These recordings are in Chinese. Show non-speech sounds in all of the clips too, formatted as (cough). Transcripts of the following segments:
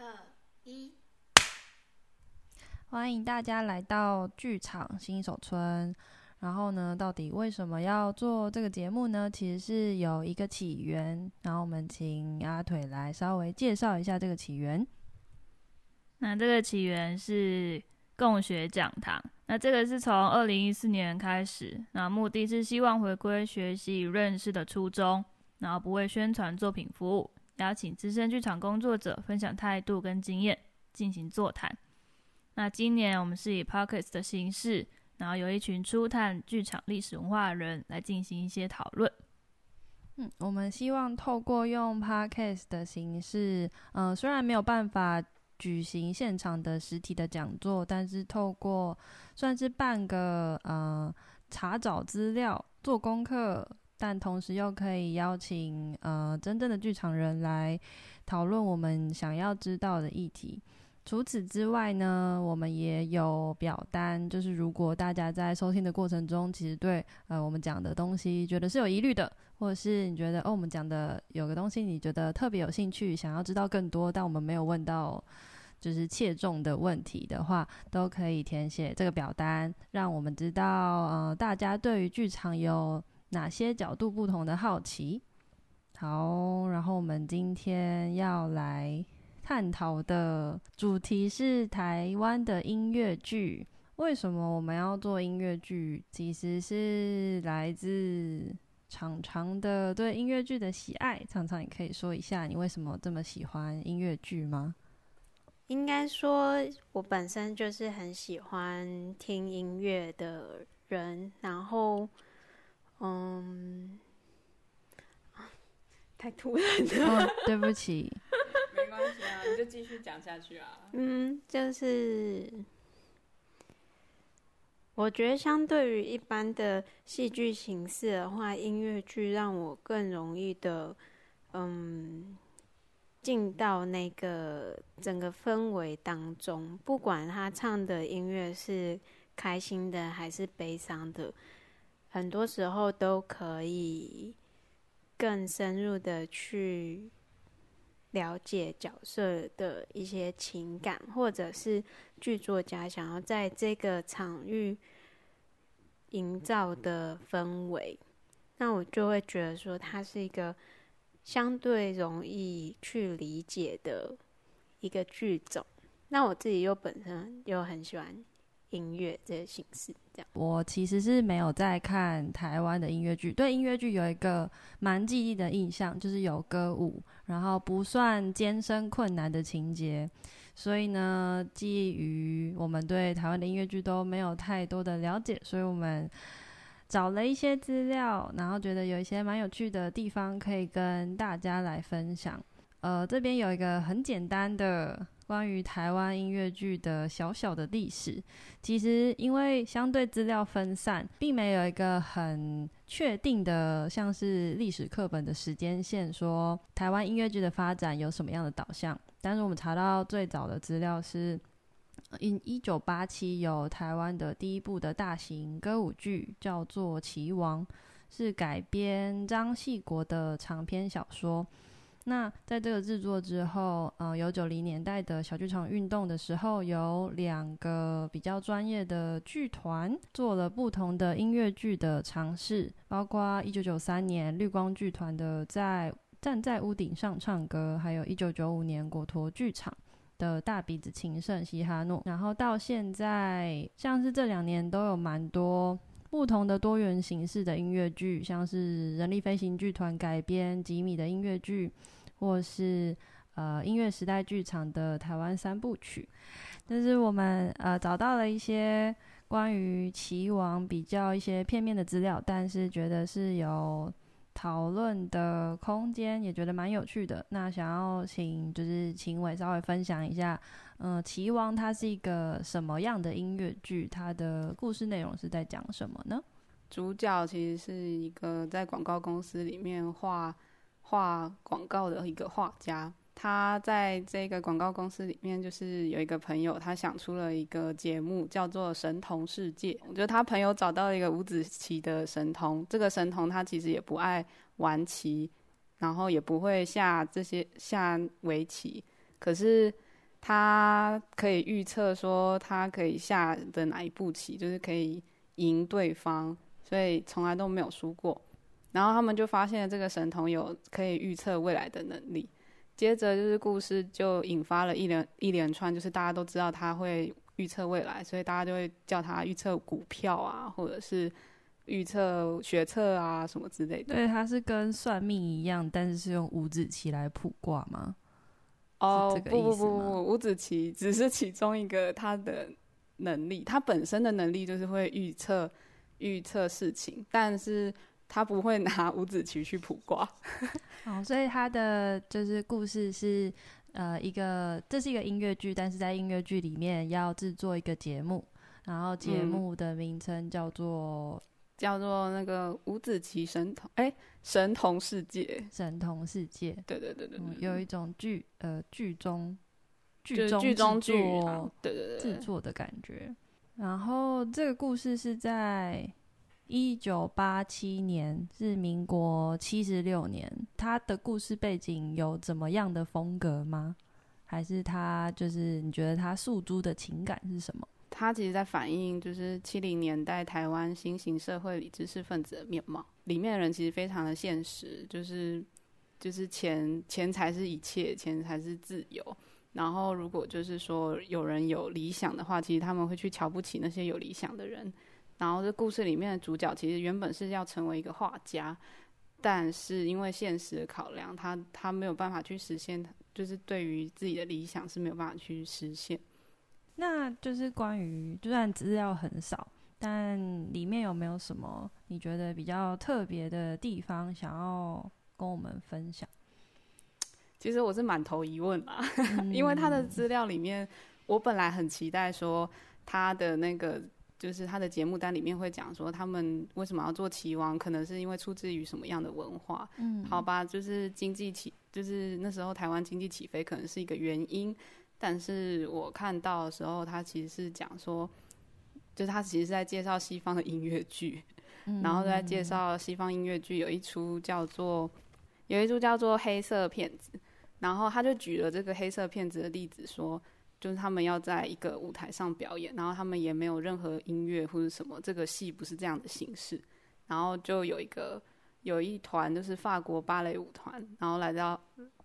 二一，欢迎大家来到剧场新手村。然后呢，到底为什么要做这个节目呢？其实是有一个起源。然后我们请阿腿来稍微介绍一下这个起源。那这个起源是共学讲堂。那这个是从二零一四年开始，那目的是希望回归学习与认识的初衷，然后不为宣传作品服务。邀请资深剧场工作者分享态度跟经验，进行座谈。那今年我们是以 Podcast 的形式，然后有一群初探剧场历史文化人来进行一些讨论。嗯，我们希望透过用 Podcast 的形式，嗯、虽然没有办法举行现场的实体的讲座，但是透过算是半个呃查找资料、做功课。但同时又可以邀请呃真正的剧场人来讨论我们想要知道的议题。除此之外呢，我们也有表单，就是如果大家在收听的过程中，其实对呃我们讲的东西觉得是有疑虑的，或者是你觉得哦我们讲的有个东西你觉得特别有兴趣，想要知道更多，但我们没有问到就是切中的问题的话，都可以填写这个表单，让我们知道呃大家对于剧场有。哪些角度不同的好奇？好，然后我们今天要来探讨的主题是台湾的音乐剧。为什么我们要做音乐剧？其实是来自常常的对音乐剧的喜爱。常常你可以说一下，你为什么这么喜欢音乐剧吗？应该说，我本身就是很喜欢听音乐的人，然后。嗯，太突然了，哦，对不起。没关系啊，你就继续讲下去啊。嗯，就是我觉得相对于一般的戏剧形式的话，音乐剧让我更容易的，嗯，进到那个整个氛围当中，不管他唱的音乐是开心的还是悲伤的。很多时候都可以更深入的去了解角色的一些情感，或者是剧作家想要在这个场域营造的氛围，那我就会觉得说，它是一个相对容易去理解的一个剧种。那我自己又本身又很喜欢。音乐这些形式，这样。我其实是没有在看台湾的音乐剧，对音乐剧有一个蛮记忆的印象，就是有歌舞，然后不算艰深困难的情节。所以呢，基于我们对台湾的音乐剧都没有太多的了解，所以我们找了一些资料，然后觉得有一些蛮有趣的地方可以跟大家来分享。呃，这边有一个很简单的。关于台湾音乐剧的小小的历史，其实因为相对资料分散，并没有一个很确定的，像是历史课本的时间线，说台湾音乐剧的发展有什么样的导向。但是我们查到最早的资料是，一一九八七有台湾的第一部的大型歌舞剧，叫做《棋王》，是改编张系国的长篇小说。那在这个制作之后，呃，有九零年代的小剧场运动的时候，有两个比较专业的剧团做了不同的音乐剧的尝试，包括一九九三年绿光剧团的在站在屋顶上唱歌，还有一九九五年果陀剧场的大鼻子情圣西哈诺，然后到现在，像是这两年都有蛮多不同的多元形式的音乐剧，像是人力飞行剧团改编吉米的音乐剧，或是呃音乐时代剧场的台湾三部曲。但是我们呃找到了一些关于棋王比较一些片面的资料，但是觉得是有讨论的空间，也觉得蛮有趣的。那想要请就是秦伟稍微分享一下。嗯，《棋王》它是一个什么样的音乐剧？它的故事内容是在讲什么呢？主角其实是一个在广告公司里面画画广告的一个画家。他在这个广告公司里面，就是有一个朋友，他想出了一个节目，叫做《神童世界》。我觉得他朋友找到了一个五子棋的神童。这个神童他其实也不爱玩棋，然后也不会下这些下围棋，可是。他可以预测说他可以下的哪一步棋，就是可以赢对方，所以从来都没有输过。然后他们就发现这个神童有可以预测未来的能力。接着就是故事就引发了一连一连串，就是大家都知道他会预测未来，所以大家就会叫他预测股票啊，或者是预测学测啊什么之类的。对，他是跟算命一样，但是是用五子棋来卜卦吗？哦，不不不不，五子棋只是其中一个他的能力，他本身的能力就是会预测预测事情，但是。他不会拿五子棋去卜卦，(laughs) 哦，所以他的就是故事是呃一个，这是一个音乐剧，但是在音乐剧里面要制作一个节目，然后节目的名称叫做、嗯、叫做那个五子棋神童，哎，神童世界，神童世界，对对对对，嗯、有一种剧呃剧中剧中剧中剧，对对对，制作的感觉。然后这个故事是在。一九八七年是民国七十六年，他的故事背景有怎么样的风格吗？还是他就是你觉得他诉诸的情感是什么？他其实在反映就是七零年代台湾新型社会里知识分子的面貌，里面的人其实非常的现实，就是就是钱钱财是一切，钱才是自由。然后如果就是说有人有理想的话，其实他们会去瞧不起那些有理想的人。然后这故事里面的主角其实原本是要成为一个画家，但是因为现实的考量，他他没有办法去实现，就是对于自己的理想是没有办法去实现。那就是关于，就算资料很少，但里面有没有什么你觉得比较特别的地方想要跟我们分享？(tsk) 其实我是满头疑问啦，嗯、(laughs) 因为他的资料里面，我本来很期待说他的那个。就是他的节目单里面会讲说，他们为什么要做棋王，可能是因为出自于什么样的文化？嗯，好吧，就是经济起，就是那时候台湾经济起飞可能是一个原因。但是我看到的时候，他其实是讲说，就是他其实是在介绍西方的音乐剧，(laughs) 嗯，然后在介绍西方音乐剧有一出叫做有一出叫做《黑色骗子》，然后他就举了这个黑色骗子的例子说。就是他们要在一个舞台上表演，然后他们也没有任何音乐或者什么，这个戏不是这样的形式。然后就有一个有一团就是法国芭蕾舞团，然后来到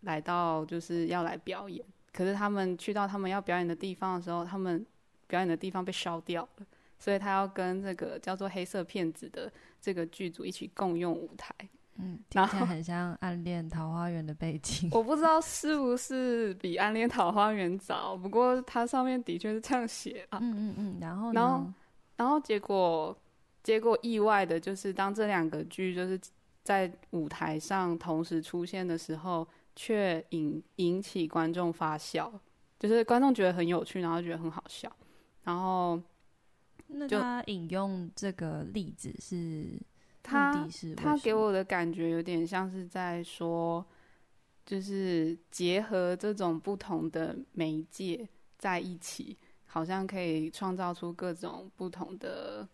来到就是要来表演。可是他们去到他们要表演的地方的时候，他们表演的地方被烧掉了，所以他要跟这个叫做黑色骗子的这个剧组一起共用舞台。嗯，听起来很像《暗恋桃花源》的背景。我不知道是不是比《暗恋桃花源》早，不过它上面的确是这样写啊。嗯嗯嗯，然后呢？然后，然后结果，结果意外的就是，当这两个剧就是在舞台上同时出现的时候，却引引起观众发笑，就是观众觉得很有趣，然后觉得很好笑。然后，那他引用这个例子是？他他给我的感觉有点像是在说，就是结合这种不同的媒介在一起，好像可以创造出各种不同的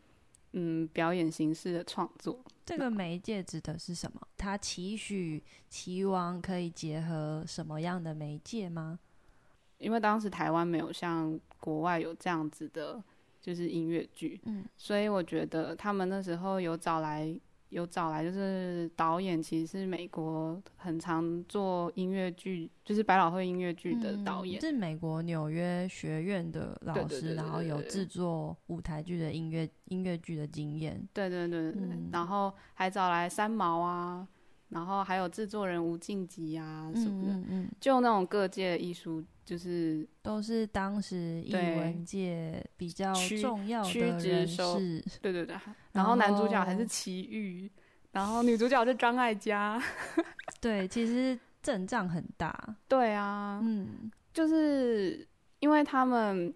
嗯表演形式的创作。这个媒介指的是什么？他期许齐王可以结合什么样的媒介吗？因为当时台湾没有像国外有这样子的。就是音乐剧，嗯，所以我觉得他们那时候有找来，有找来，就是导演其实是美国很常做音乐剧，就是百老汇音乐剧的导演，嗯，是美国纽约学院的老师，然后有制作舞台剧的音乐音乐剧的经验，对对对对，嗯，然后还找来三毛啊。然后还有制作人吴静吉啊什么的，嗯嗯嗯，就那种各界的艺术，就是都是当时艺文界比较重要的人士。对对对，然后男主角还是齐豫，然后女主角是张艾嘉。(laughs) 对，其实阵仗很大。对啊，嗯，就是因为他们，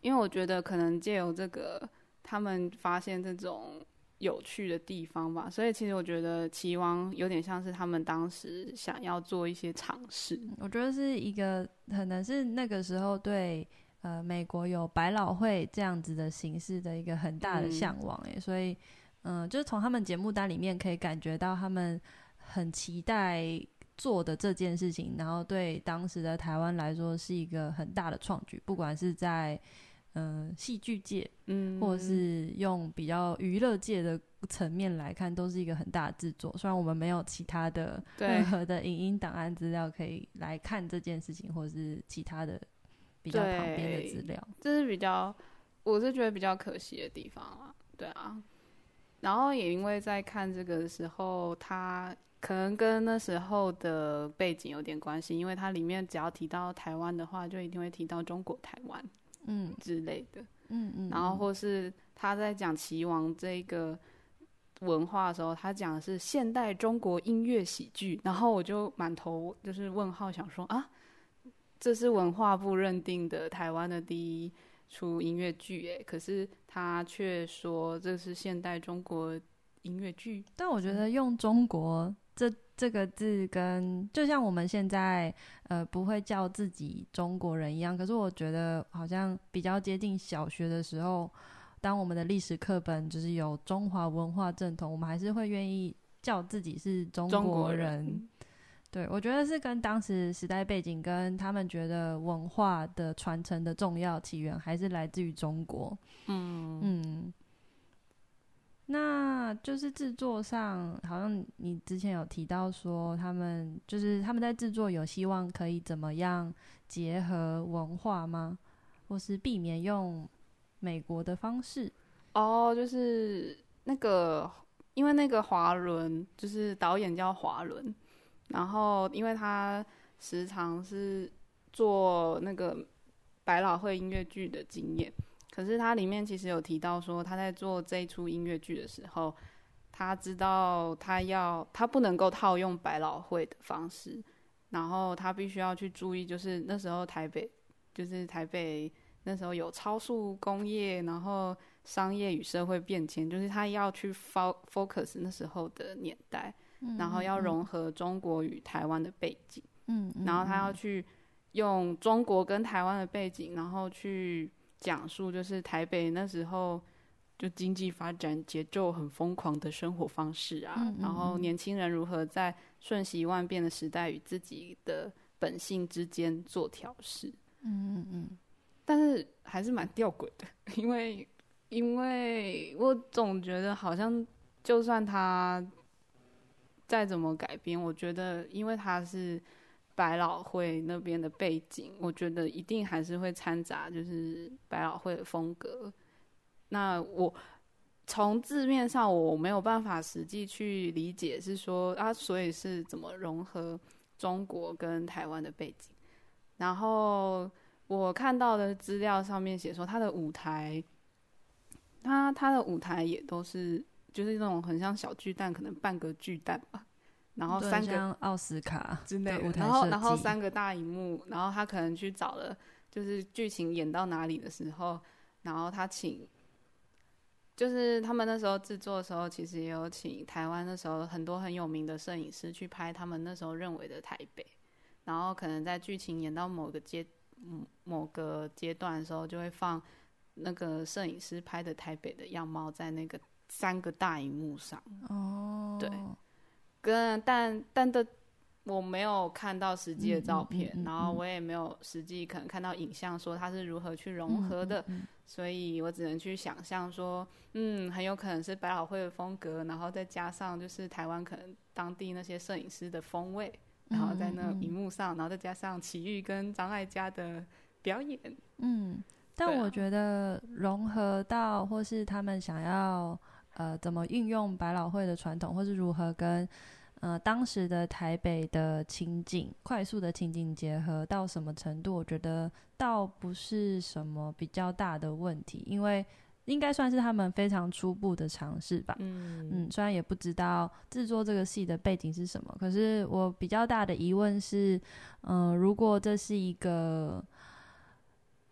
因为我觉得可能借由这个，他们发现这种。有趣的地方吧，所以其实我觉得棋王有点像是他们当时想要做一些尝试。我觉得是一个可能是那个时候对呃美国有百老汇这样子的形式的一个很大的向往诶、嗯，所以嗯、呃，就是从他们节目单里面可以感觉到他们很期待做的这件事情，然后对当时的台湾来说是一个很大的创举，不管是在嗯戏剧界，嗯，或者是用比较娱乐界的层面来看，都是一个很大的制作。虽然我们没有其他的任何的影音档案资料可以来看这件事情，或者是其他的比较旁边的资料，这是比较，我是觉得比较可惜的地方啊。对啊。然后也因为在看这个的时候，它可能跟那时候的背景有点关系，因为它里面只要提到台湾的话，就一定会提到中国台湾，嗯之类的，嗯嗯。然后或是他在讲棋王这个文化的时候，他讲的是现代中国音乐喜剧，然后我就满头就是问号，想说啊，这是文化部认定的台湾的第一出音乐剧，哎，可是。他却说这是现代中国音乐剧，但我觉得用“中国”这这个字跟就像我们现在呃不会叫自己中国人一样，可是我觉得好像比较接近小学的时候，当我们的历史课本就是有中华文化正统，我们还是会愿意叫自己是中国人。(laughs) 对，我觉得是跟当时时代背景，跟他们觉得文化的传承的重要起源，还是来自于中国。嗯嗯，那就是制作上，好像你之前有提到说，他们就是他们在制作有希望可以怎么样结合文化吗？或是避免用美国的方式？哦，就是那个，因为那个华伦，就是导演叫华伦。然后，因为他时常是做那个百老汇音乐剧的经验，可是他里面其实有提到说，他在做这一出音乐剧的时候，他知道他要他不能够套用百老汇的方式，然后他必须要去注意，就是那时候台北，就是台北那时候有超速工业，然后商业与社会变迁，就是他要去 focus 那时候的年代。然后要融合中国与台湾的背景，嗯，然后他要去用中国跟台湾的背景，然后去讲述就是台北那时候就经济发展节奏很疯狂的生活方式啊，嗯嗯嗯，然后年轻人如何在瞬息万变的时代与自己的本性之间做调试，嗯嗯嗯，但是还是蛮吊诡的，(laughs) 因为因为我总觉得好像就算他。再怎么改编，我觉得，因为他是百老汇那边的背景，我觉得一定还是会掺杂就是百老汇的风格。那我从字面上我没有办法实际去理解，是说啊，所以是怎么融合中国跟台湾的背景？然后我看到的资料上面写说，他的舞台，他他的舞台也都是。就是那种很像小巨蛋，可能半个巨蛋吧，然后三个奥斯卡之类的，然后然后三个大荧幕，然后他可能去找了，就是剧情演到哪里的时候，然后他请，就是他们那时候制作的时候，其实也有请台湾那时候很多很有名的摄影师去拍他们那时候认为的台北，然后可能在剧情演到某个阶某个阶段的时候，就会放那个摄影师拍的台北的样貌在那个。三个大荧幕上哦，对，跟但但的我没有看到实际的照片，嗯嗯嗯嗯、然后我也没有实际可能看到影像说它是如何去融合的，所以我只能去想象说，嗯，很有可能是百老汇的风格，然后再加上就是台湾可能当地那些摄影师的风味，然后在那荧幕上，然后再加上齐豫跟张艾嘉的表演，嗯，但我觉得融合到或是他们想要。呃，怎么运用百老汇的传统，或是如何跟呃当时的台北的情景快速的情景结合到什么程度？我觉得倒不是什么比较大的问题，因为应该算是他们非常初步的尝试吧。嗯嗯，虽然也不知道制作这个戏的背景是什么，可是我比较大的疑问是，嗯、呃，如果这是一个。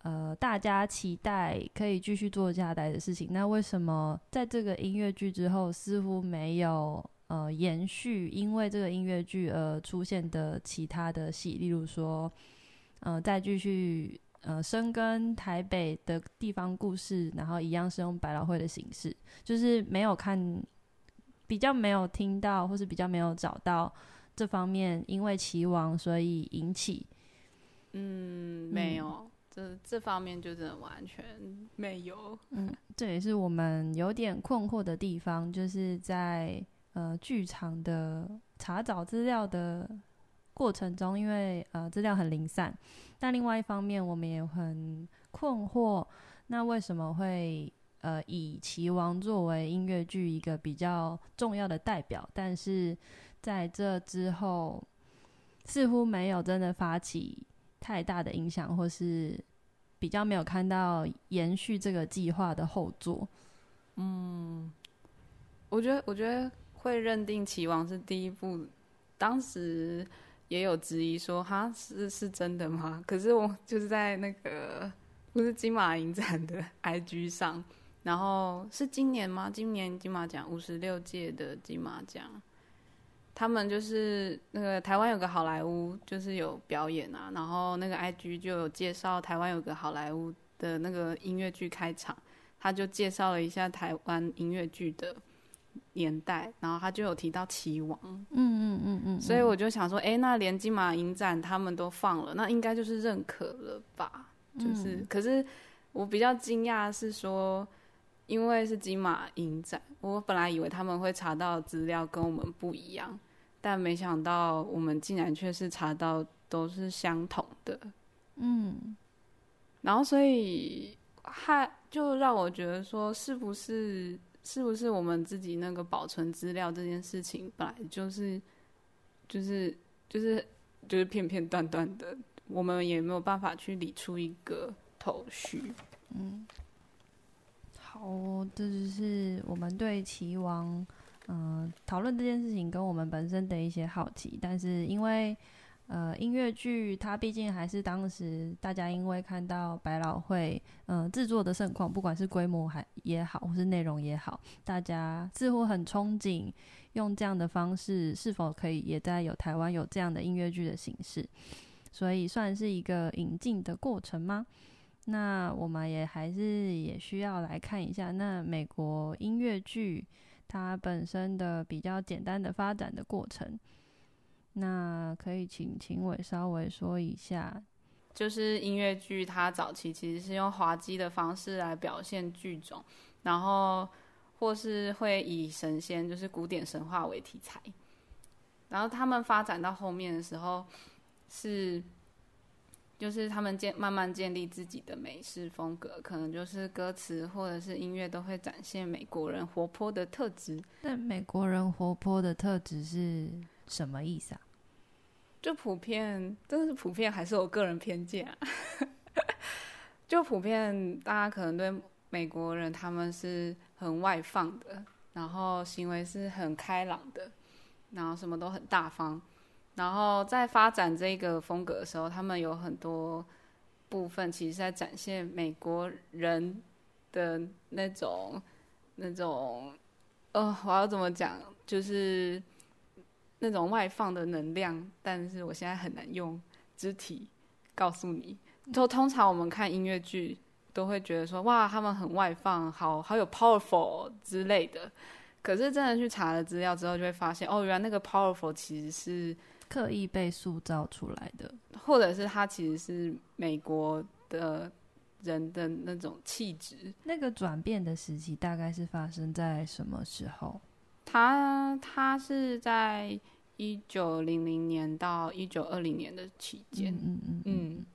呃，大家期待可以继续做下来的事情，那为什么在这个音乐剧之后似乎没有呃延续？因为这个音乐剧而出现的其他的戏，例如说，呃，再继续呃深耕台北的地方故事，然后一样是用百老汇的形式，就是没有看，比较没有听到，或是比较没有找到这方面因为棋王所以引起？嗯，没有，这这方面就真的完全没有。嗯，这也是我们有点困惑的地方，就是在呃剧场的查找资料的过程中，因为呃资料很零散，但另外一方面我们也很困惑，那为什么会呃以棋王作为音乐剧一个比较重要的代表，但是在这之后似乎没有真的发起太大的影响，或是比较没有看到延续这个计划的后座。嗯，我觉得，我觉得会认定《棋王》是第一部，当时也有质疑说，哈，是是真的吗？可是我就是在那个不是金马影展的 (laughs) IG 上，然后是今年吗？今年金马奖五十六届的金马奖。他们就是那个台湾有个好莱坞，就是有表演啊，然后那个 IG 就有介绍台湾有个好莱坞的那个音乐剧开场，他就介绍了一下台湾音乐剧的年代，然后他就有提到棋王，嗯嗯嗯嗯，所以我就想说，哎，那连金马影展他们都放了，那应该就是认可了吧？就是，可是我比较惊讶是说，因为是金马影展，我本来以为他们会查到资料跟我们不一样。但没想到，我们竟然却是查到都是相同的，嗯，然后所以还就让我觉得说，是不是是不是我们自己那个保存资料这件事情，本来就是就是就是就是片片段段的，我们也没有办法去理出一个头绪，嗯，好，这就是我们对齐王。嗯，讨论这件事情跟我们本身的一些好奇，但是因为呃音乐剧它毕竟还是当时大家因为看到百老汇嗯制作的盛况，不管是规模还也好，或是内容也好，大家似乎很憧憬用这样的方式，是否可以也在有台湾有这样的音乐剧的形式，所以算是一个引进的过程吗？那我们也还是也需要来看一下，那美国音乐剧。它本身的比较简单的发展的过程，那可以请秦伟稍微说一下。就是音乐剧，它早期其实是用滑稽的方式来表现剧种，然后或是会以神仙，就是古典神话为题材，然后他们发展到后面的时候是。就是他们建慢慢建立自己的美式风格，可能就是歌词或者是音乐都会展现美国人活泼的特质。那美国人活泼的特质是什么意思啊？就普遍，真的是普遍，还是我个人偏见啊？(laughs) 就普遍，大家可能对美国人他们是很外放的，然后行为是很开朗的，然后什么都很大方。然后在发展这个风格的时候，他们有很多部分其实在展现美国人的那种、那种，呃，我要怎么讲？就是那种外放的能量。但是我现在很难用肢体告诉你。就通常我们看音乐剧都会觉得说，哇，他们很外放，好好有 powerful 之类的。可是真的去查了资料之后，就会发现，哦，原来那个 powerful 其实是。刻意被塑造出来的，或者是他其实是美国的人的那种气质。那个转变的时期大概是发生在什么时候？他他是在一九零零年到一九二零年的期间，嗯嗯嗯，嗯，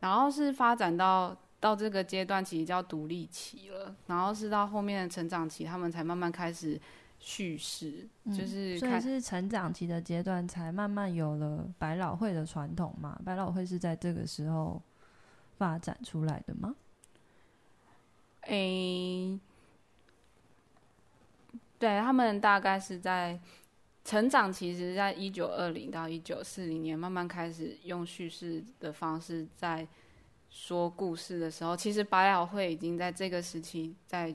然后是发展到到这个阶段，其实叫独立期了。然后是到后面的成长期，他们才慢慢开始。叙事就是、嗯，所以是成长期的阶段，才慢慢有了百老汇的传统嘛？百老汇是在这个时候发展出来的吗？诶、欸，对，他们大概是在成长，其实在一九二零到一九四零年，慢慢开始用叙事的方式在说故事的时候，其实百老汇已经在这个时期在。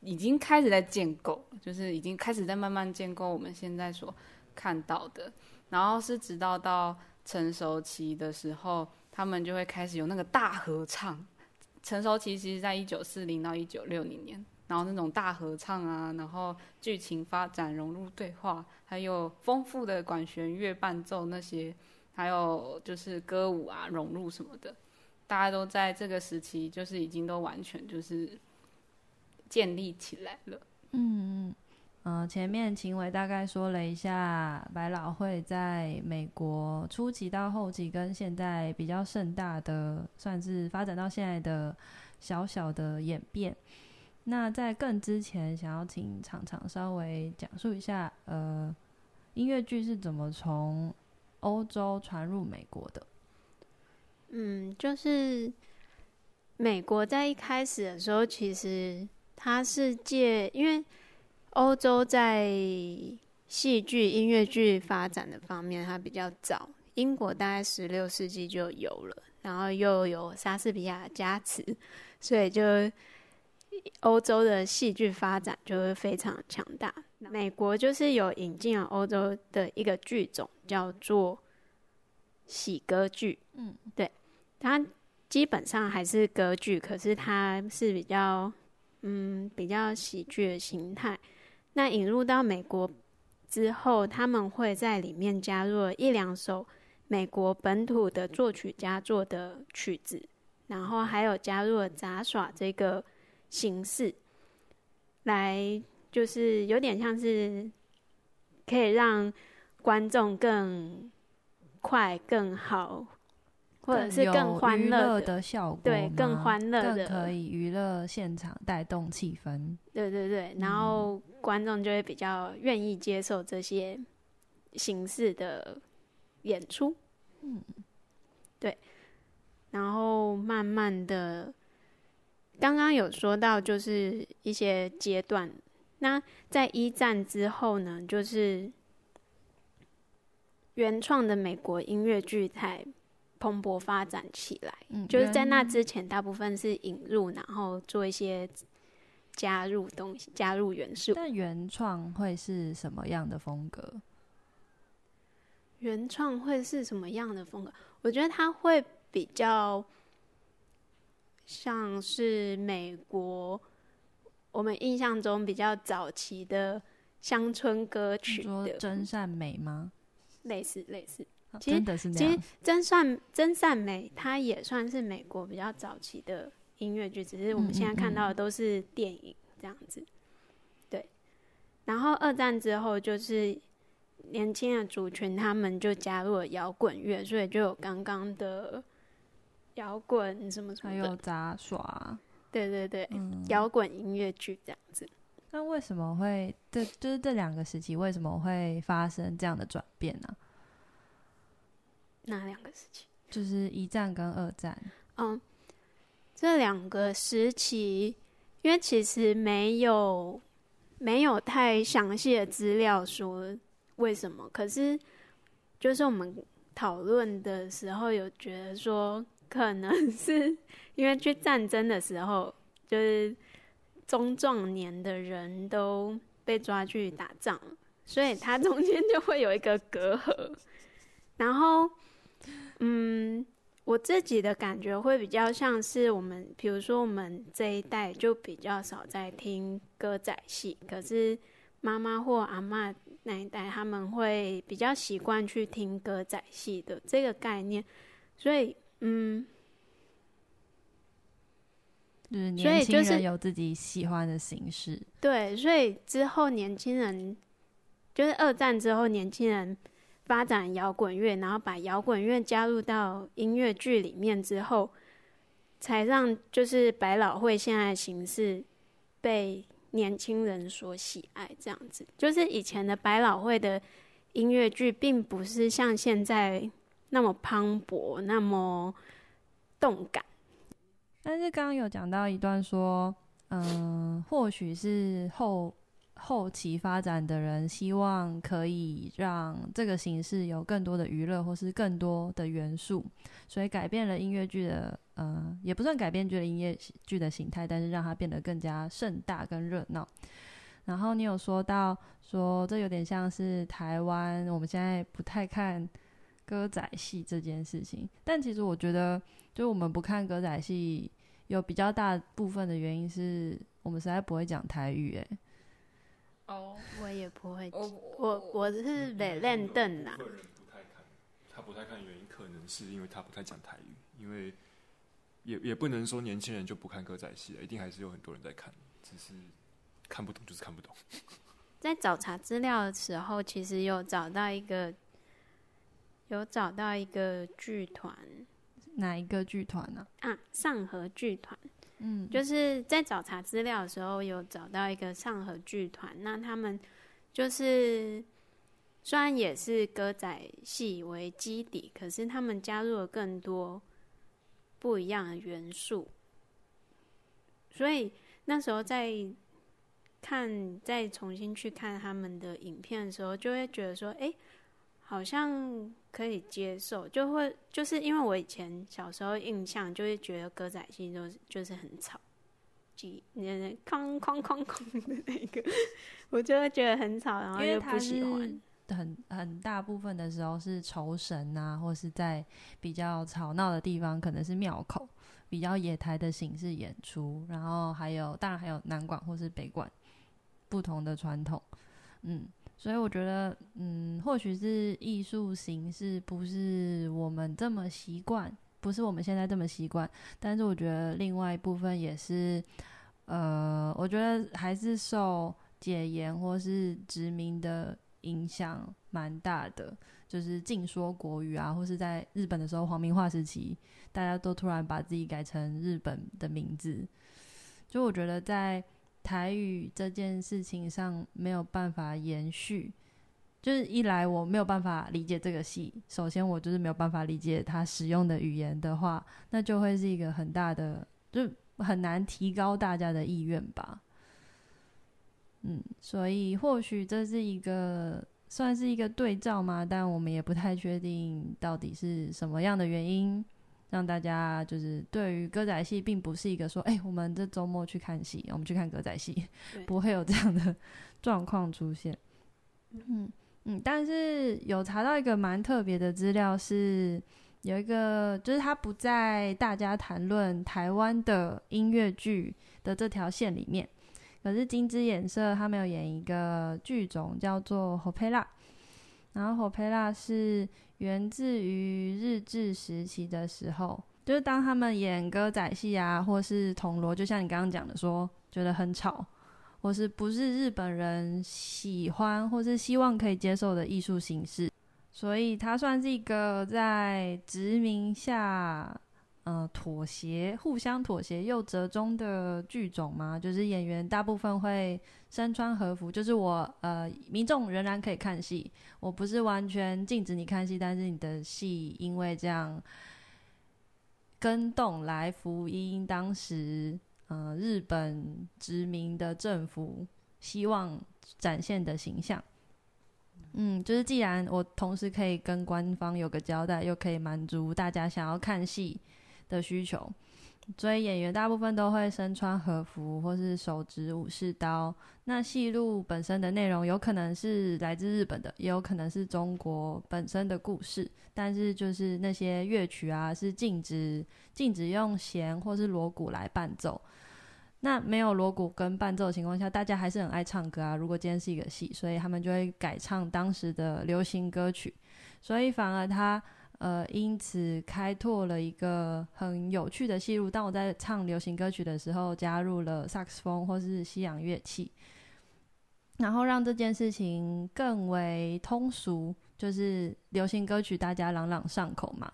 已经开始在建构，就是已经开始在慢慢建构我们现在所看到的。然后是直到到成熟期的时候，他们就会开始有那个大合唱。成熟期其实在一九四零到一九六零年，然后那种大合唱啊，然后剧情发展融入对话，还有丰富的管弦乐伴奏那些，还有就是歌舞啊融入什么的，大家都在这个时期就是已经都完全就是建立起来了。嗯嗯、呃，前面秦伟大概说了一下百老汇在美国初期到后期跟现在比较盛大的，算是发展到现在的小小的演变。那在更之前，想要请常常稍微讲述一下，呃，音乐剧是怎么从欧洲传入美国的？嗯，就是美国在一开始的时候，其实它是借，因为欧洲在戏剧、音乐剧发展的方面，它比较早。英国大概十六世纪就有了，然后又有莎士比亚加持，所以就。欧洲的戏剧发展就会非常强大。美国就是有引进了欧洲的一个剧种，叫做喜歌剧。嗯，对，它基本上还是歌剧，可是它是比较嗯比较喜剧的形态。那引入到美国之后，他们会在里面加入一两首美国本土的作曲家做的曲子，然后还有加入了杂耍这个。形式来，就是有点像是可以让观众更快、更好，或者是更欢乐的效果。对，更欢乐的，更可以娱乐现场，带动气氛。对对对，然后观众就会比较愿意接受这些形式的演出。嗯，对，然后慢慢的。刚刚有说到，就是一些阶段。那在一战之后呢，就是原创的美国音乐剧才蓬勃发展起来。嗯，就是在那之前，大部分是引入，然后做一些加入东西，加入元素。但原创会是什么样的风格？原创会是什么样的风格？我觉得它会比较。像是美国，我们印象中比较早期的乡村歌曲的，说真善美吗？类似类似，啊、其实真的是那样。其实真善真善美，它也算是美国比较早期的音乐剧，只是我们现在看到的都是电影这样子。嗯嗯嗯对。然后二战之后，就是年轻的族群，他们就加入了摇滚乐，所以就有刚刚的。摇滚什么什么，还有杂耍，对对对，摇滚、嗯、音乐剧这样子。那为什么会这就是这两个时期为什么会发生这样的转变呢？哪两个时期？就是一战跟二战。嗯，这两个时期，因为其实没有没有太详细的资料说为什么，可是就是我们讨论的时候有觉得说。可能是因为去战争的时候，就是中壮年的人都被抓去打仗，所以它中间就会有一个隔阂。然后，嗯，我自己的感觉会比较像是我们，比如说我们这一代就比较少在听歌仔戏，可是妈妈或阿嬷那一代他们会比较习惯去听歌仔戏的这个概念，所以。嗯，就是年轻人有自己喜欢的形式。就是、对，所以之后年轻人就是二战之后，年轻人发展摇滚乐，然后把摇滚乐加入到音乐剧里面之后，才让就是百老汇现在的形式被年轻人所喜爱。这样子，就是以前的百老汇的音乐剧，并不是像现在。那么磅礴，那么动感。但是刚刚有讲到一段说，嗯、或许是后后期发展的人希望可以让这个形式有更多的娱乐，或是更多的元素，所以改变了音乐剧的，呃，也不算改变剧的音乐剧的形态，但是让它变得更加盛大跟热闹。然后你有说到说，这有点像是台湾，我们现在不太看。歌仔戏这件事情，但其实我觉得，就我们不看歌仔戏，有比较大部分的原因是，我们实在不会讲台语，哎。哦，我也不会。我我我是袂认得啦。个人不太看，他不太看原因可能是因为他不太讲台语，因为也也不能说年轻人就不看歌仔戏了，一定还是有很多人在看，只是看不懂就是看不懂。(laughs) 在找查资料的时候，其实有找到一个，有找到一个剧团，哪一个剧团呢？啊，上河剧团。嗯，就是在找查资料的时候，有找到一个上河剧团。那他们就是虽然也是歌仔戏为基底，可是他们加入了更多不一样的元素。所以那时候在看，再重新去看他们的影片的时候，就会觉得说，哎、好像可以接受。就会就是因为我以前小时候印象，就会觉得歌仔戏都就是很吵，几那哐哐哐哐的那个，(laughs) 我就会觉得很吵，然后又不喜欢。很很大部分的时候是酬神啊，或是在比较吵闹的地方，可能是庙口比较野台的形式演出，然后还有当然还有南管或是北管。不同的传统，嗯，所以我觉得，嗯，或许是艺术形式不是我们这么习惯，不是我们现在这么习惯，但是我觉得另外一部分也是，呃，我觉得还是受解严或是殖民的影响蛮大的，就是禁说国语啊，或是在日本的时候皇民化时期，大家都突然把自己改成日本的名字，就我觉得在。台语这件事情上没有办法延续，就是一来我没有办法理解这个戏，首先我就是没有办法理解他使用的语言的话，那就会是一个很大的，就很难提高大家的意愿吧。嗯，所以或许这是一个算是一个对照嘛，但我们也不太确定到底是什么样的原因。让大家就是对于歌仔戏，并不是一个说，哎、欸，我们这周末去看戏，我们去看歌仔戏，不会有这样的 (laughs) 状况出现。嗯嗯，但是有查到一个蛮特别的资料，是有一个，就是他不在大家谈论台湾的音乐剧的这条线里面，可是金枝演社他们有演一个剧种叫做 Hōpera，然后 Hōpera 是。源自于日治时期的时候，就是当他们演歌仔戏啊，或是铜锣，就像你刚刚讲的说，觉得很吵，或是不是日本人喜欢或是希望可以接受的艺术形式，所以它算是一个在殖民下。呃，妥协，互相妥协又折中的剧种嘛，就是演员大部分会身穿和服，就是我呃，民众仍然可以看戏，我不是完全禁止你看戏，但是你的戏因为这样跟动来福音当时呃日本殖民的政府希望展现的形象，嗯，就是既然我同时可以跟官方有个交代，又可以满足大家想要看戏的需求，所以演员大部分都会身穿和服，或是手执武士刀。那戏路本身的内容有可能是来自日本的，也有可能是中国本身的故事。但是就是那些乐曲啊，是禁止禁止用弦或是锣鼓来伴奏。那没有锣鼓跟伴奏的情况下，大家还是很爱唱歌啊。如果今天是一个戏，所以他们就会改唱当时的流行歌曲。所以反而他。呃，因此开拓了一个很有趣的戏路。当我在唱流行歌曲的时候，加入了萨克斯风或是西洋乐器，然后让这件事情更为通俗，就是流行歌曲大家朗朗上口嘛。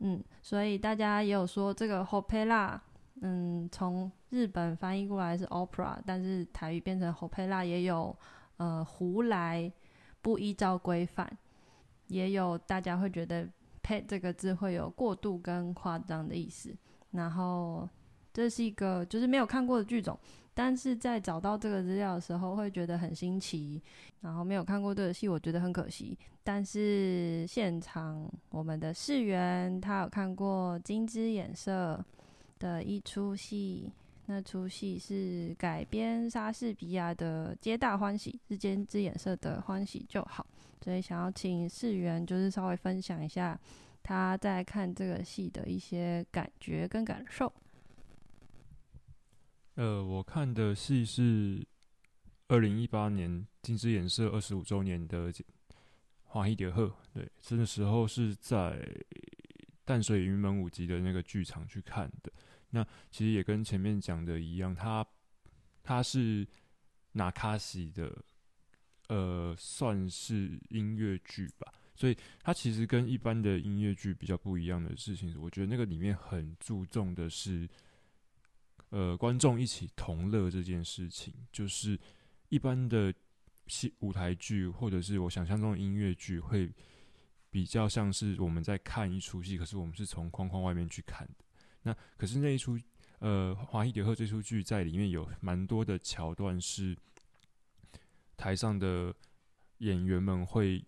嗯，所以大家也有说这个 “hopera”，嗯，从日本翻译过来是 opera，但是台语变成 “hopera” 也有呃胡来不依照规范，也有大家会觉得。配这个字会有过度跟夸张的意思，然后这是一个就是没有看过的剧种，但是在找到这个资料的时候会觉得很新奇，然后没有看过这个戏，我觉得很可惜。但是现场我们的市员他有看过金枝演色的一出戏，那出戏是改编莎士比亚的《皆大欢喜》，是金枝演色的欢喜就好。所以想要请世源，就是稍微分享一下他在看这个戏的一些感觉跟感受。呃，我看的戏是二零一八年金枝演社二十五周年的《华戏蝶鹤》。对，这个时候是在淡水云门舞集的那个剧场去看的。那其实也跟前面讲的一样，他他是那卡西的，呃，算是音乐剧吧。所以它其实跟一般的音乐剧比较不一样的事情，我觉得那个里面很注重的是，呃，观众一起同乐这件事情。就是一般的戏舞台剧或者是我想象中的音乐剧，会比较像是我们在看一出戏，可是我们是从框框外面去看的。那可是那一出，呃，《华戏蝶贺》这出剧在里面有蛮多的桥段是台上的演员们会。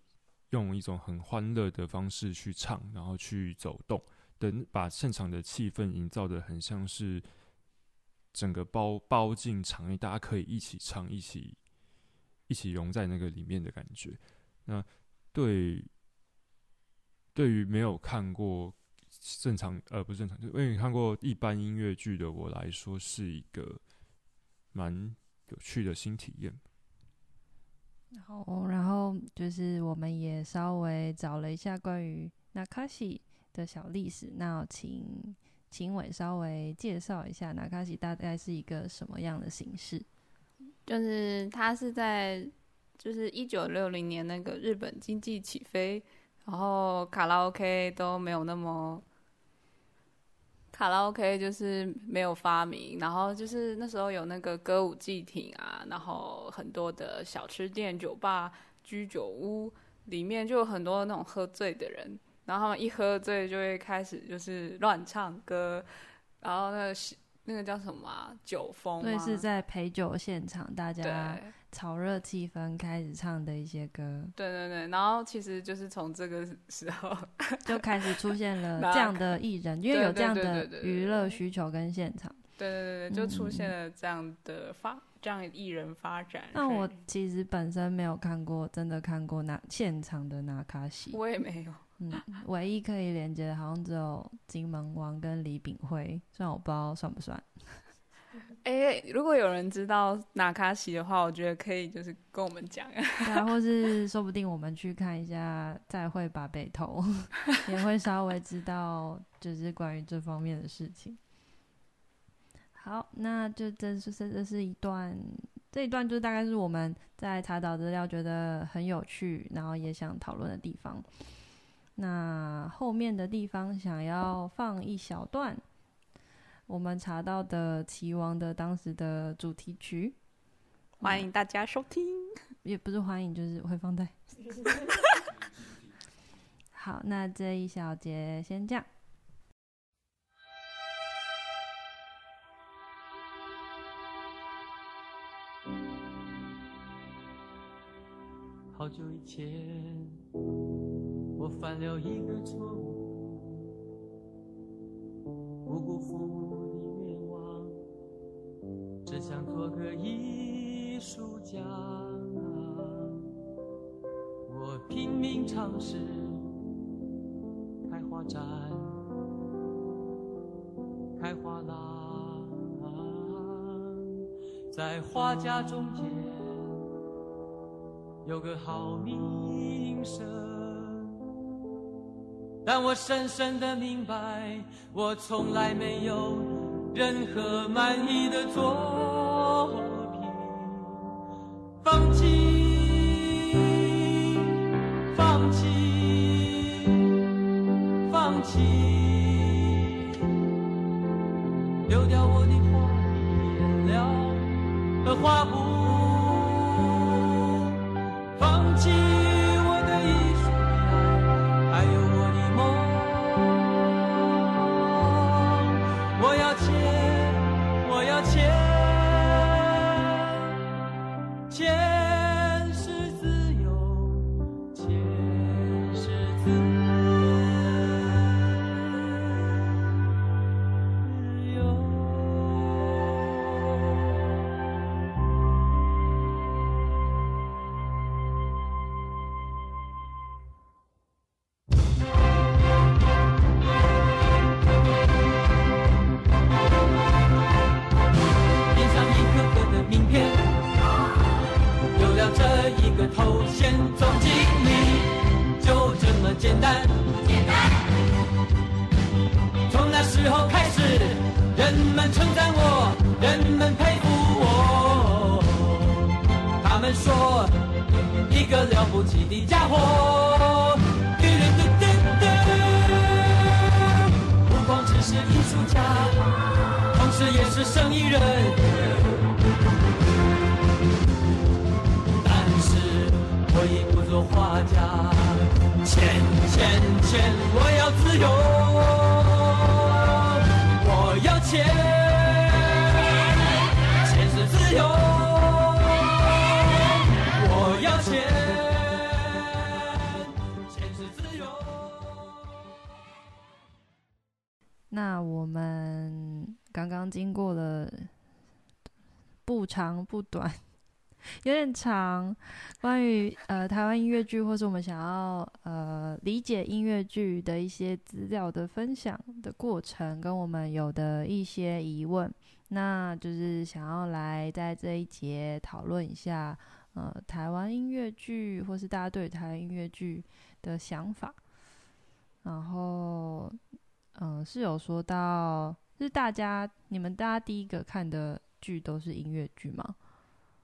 用一种很欢乐的方式去唱，然后去走动，等把现场的气氛营造的很像是整个包包进场内，大家可以一起唱，一起一起融在那个里面的感觉。那对对于没有看过正常呃不是正常，就没有看过一般音乐剧的我来说，是一个蛮有趣的新体验。然后，然后就是我们也稍微找了一下关于那卡西的小历史。那请秦伟稍微介绍一下那卡西大概是一个什么样的形式？就是他是在就是一九六零年那个日本经济起飞，然后卡拉 OK 都没有那么。卡拉 OK 就是没有发明，然后就是那时候有那个歌舞伎町啊，然后很多的小吃店、酒吧、居酒屋里面就有很多那种喝醉的人，然后一喝醉就会开始就是乱唱歌，然后那个那个叫什么啊？酒疯，对，是在陪酒现场，大家炒热气氛开始唱的一些歌。对对对，然后其实就是从这个时候 (laughs) 就开始出现了这样的艺人，因为有这样的娱乐需求跟现场。对对对对，就出现了这样的发、嗯、这样艺人发展。那我其实本身没有看过，真的看过那现场的那卡西，我也没有。嗯，唯一可以连接的，好像只有金门王跟李炳辉，虽然我不知道算不算。哎、欸，如果有人知道那卡西的话，我觉得可以就是跟我们讲。对啊，(laughs) 或是说不定我们去看一下《再会吧北投》，(laughs) 也会稍微知道就是关于这方面的事情。好，那就这是这是一段，这一段就大概是我们在查找资料觉得很有趣，然后也想讨论的地方。那后面的地方想要放一小段，我们查到的《棋王》的当时的主题曲，欢迎大家收听。也不是欢迎，就是会放在。(laughs) 好，那这一小节先这样。好久以前。我犯了一个错误，不辜负你愿望，只想做个艺术家。我拼命尝试开画展，开画廊，在画家中间有个好名声。但我深深的明白，我从来没有任何满意的作起的家伙。嘟嘟嘟嘟，不光只是艺术家，同时也是生意人。但是我已不做画家，钱钱钱，我要自由。那我们刚刚经过了不长不短，有点长，关于呃台湾音乐剧，或是我们想要呃理解音乐剧的一些资料的分享的过程，跟我们有的一些疑问，那就是想要来在这一节讨论一下呃台湾音乐剧，或是大家对台湾音乐剧的想法。然后嗯、呃、是有说到，就是大家你们大家第一个看的剧都是音乐剧吗？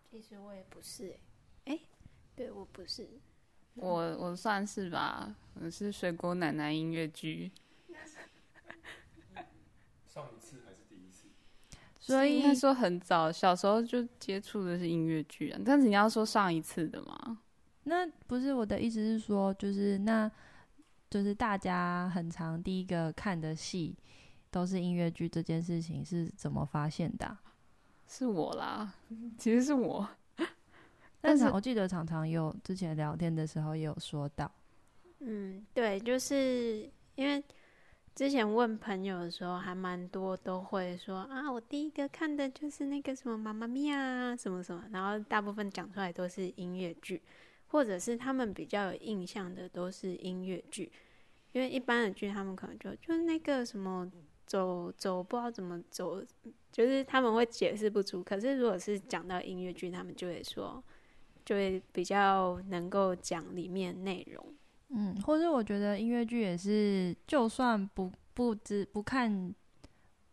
其实我也不是、欸，哎、欸，对我不是，我我算是吧，我是水果奶奶音乐剧。(laughs) 上一次还是第一次？所以应该说很早，小时候就接触的是音乐剧啊。但是你要说上一次的嘛？那不是我的意思是说，就是那，就是大家很常第一个看的戏都是音乐剧，这件事情是怎么发现的、啊？是我啦，其实是我。但是我记得常常有之前聊天的时候也有说到，嗯，对，就是因为之前问朋友的时候，还蛮多都会说啊，我第一个看的就是那个什么《妈妈咪呀》什么什么，然后大部分讲出来都是音乐剧，或者是他们比较有印象的都是音乐剧，因为一般的剧他们可能就就是那个什么。走走不知道怎么走，就是他们会解释不出。可是如果是讲到音乐剧，他们就会说，就会比较能够讲里面内容。嗯，或者我觉得音乐剧也是，就算不不知不看。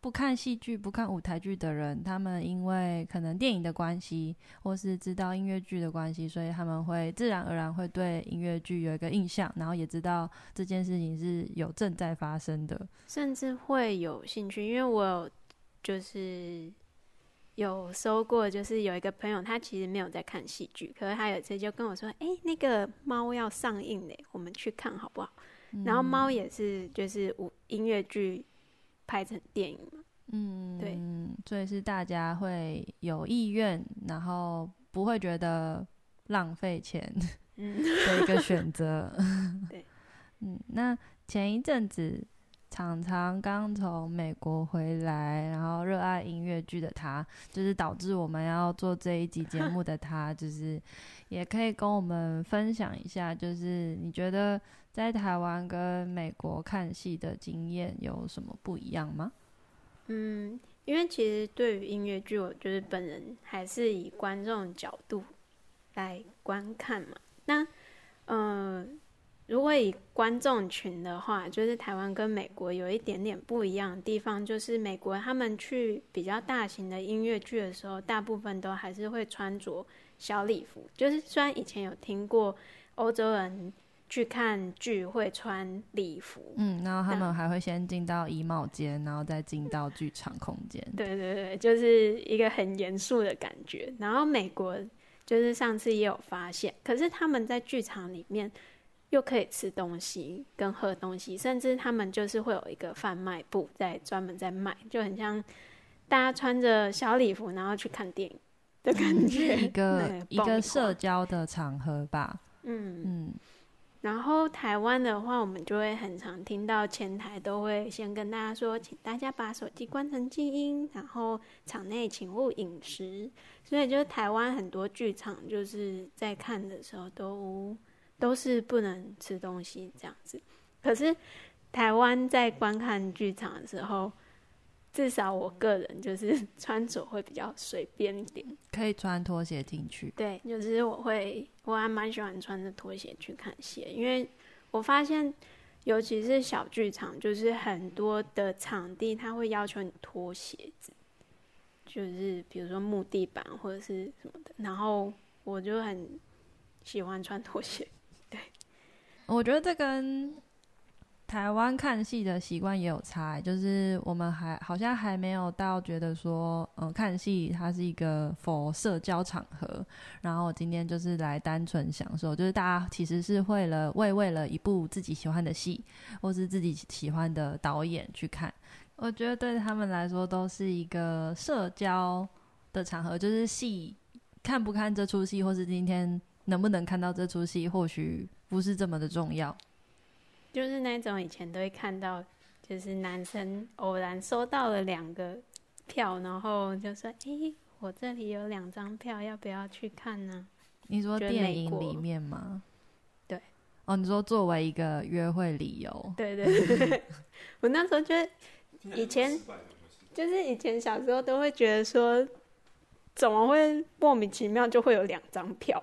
不看戏剧、不看舞台剧的人，他们因为可能电影的关系，或是知道音乐剧的关系，所以他们会自然而然会对音乐剧有一个印象，然后也知道这件事情是有正在发生的，甚至会有兴趣。因为我有就是有收过，就是有一个朋友，他其实没有在看戏剧，可是他有一次就跟我说：“哎、欸，那个猫要上映嘞，我们去看好不好？”嗯、然后猫也是就是舞音乐剧。拍成电影嘛？嗯，对，所以是大家会有意愿，然后不会觉得浪费钱 (laughs) 的一个选择。(laughs) 对，(laughs) 嗯，那前一阵子常常刚从美国回来，然后热爱音乐剧的他，就是导致我们要做这一集节目的他，就是也可以跟我们分享一下，就是你觉得。在台湾跟美国看戏的经验有什么不一样吗？嗯，因为其实对于音乐剧，我就是本人还是以观众角度来观看嘛。那，嗯、如果以观众群的话，就是台湾跟美国有一点点不一样的地方，就是美国他们去比较大型的音乐剧的时候，大部分都还是会穿着小礼服。就是虽然以前有听过欧洲人。去看剧会穿礼服，嗯，然后他们还会先进到衣帽间，然后再进到剧场空间。对对对，就是一个很严肃的感觉。然后美国就是上次也有发现，可是他们在剧场里面又可以吃东西跟喝东西，甚至他们就是会有一个贩卖部在专门在卖，就很像大家穿着小礼服然后去看电影的感觉，(laughs) 一个一个社交的场合吧。嗯嗯。嗯然后台湾的话，我们就会很常听到前台都会先跟大家说，请大家把手机关成静音，然后场内请勿饮食。所以就是台湾很多剧场就是在看的时候都都是不能吃东西这样子。可是台湾在观看剧场的时候，至少我个人就是穿着会比较随便一点，可以穿拖鞋进去。对，就是我会，我还蛮喜欢穿着拖鞋去看戏，因为我发现尤其是小剧场，就是很多的场地，他会要求你脱鞋子，就是比如说木地板或者是什么的。然后我就很喜欢穿拖鞋。(laughs) 对，我觉得这跟台湾看戏的习惯也有差，就是我们还好像还没有到觉得说，嗯，看戏它是一个 for 社交场合，然后今天就是来单纯享受，就是大家其实是为了为为了一部自己喜欢的戏，或是自己喜欢的导演去看，我觉得对他们来说都是一个社交的场合，就是戏看不看这出戏，或是今天能不能看到这出戏，或许不是这么的重要。就是那种以前都会看到，就是男生偶然收到了两个票，然后就说：“诶，我这里有两张票，要不要去看呢？”你说电影里面吗？对。哦，你说作为一个约会理由？对对对。(laughs) 我那时候觉得，以前就是以前小时候都会觉得说，怎么会莫名其妙就会有两张票？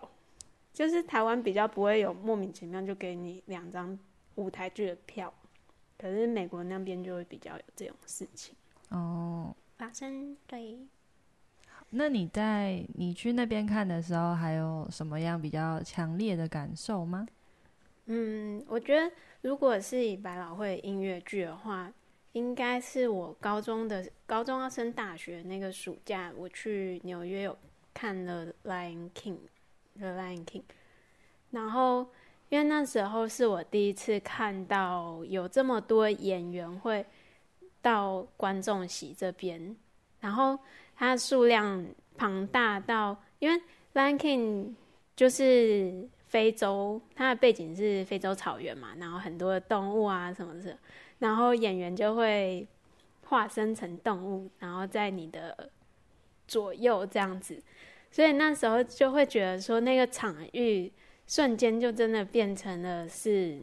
就是台湾比较不会有莫名其妙就给你两张。舞台剧的票，可是美国那边就会比较有这种事情哦发生。对，那你在你去那边看的时候，还有什么样比较强烈的感受吗？嗯，我觉得如果是以百老汇音乐剧的话，应该是我高中的高中要升大学那个暑假，我去纽约有看了《Lion King》，《The Lion King》，然后。因为那时候是我第一次看到有这么多演员会到观众席这边，然后它数量庞大到，因为《Lion King》就是非洲，它的背景是非洲草原嘛，然后很多的动物啊什么的，然后演员就会化身成动物，然后在你的左右这样子，所以那时候就会觉得说那个场域。瞬间就真的变成了是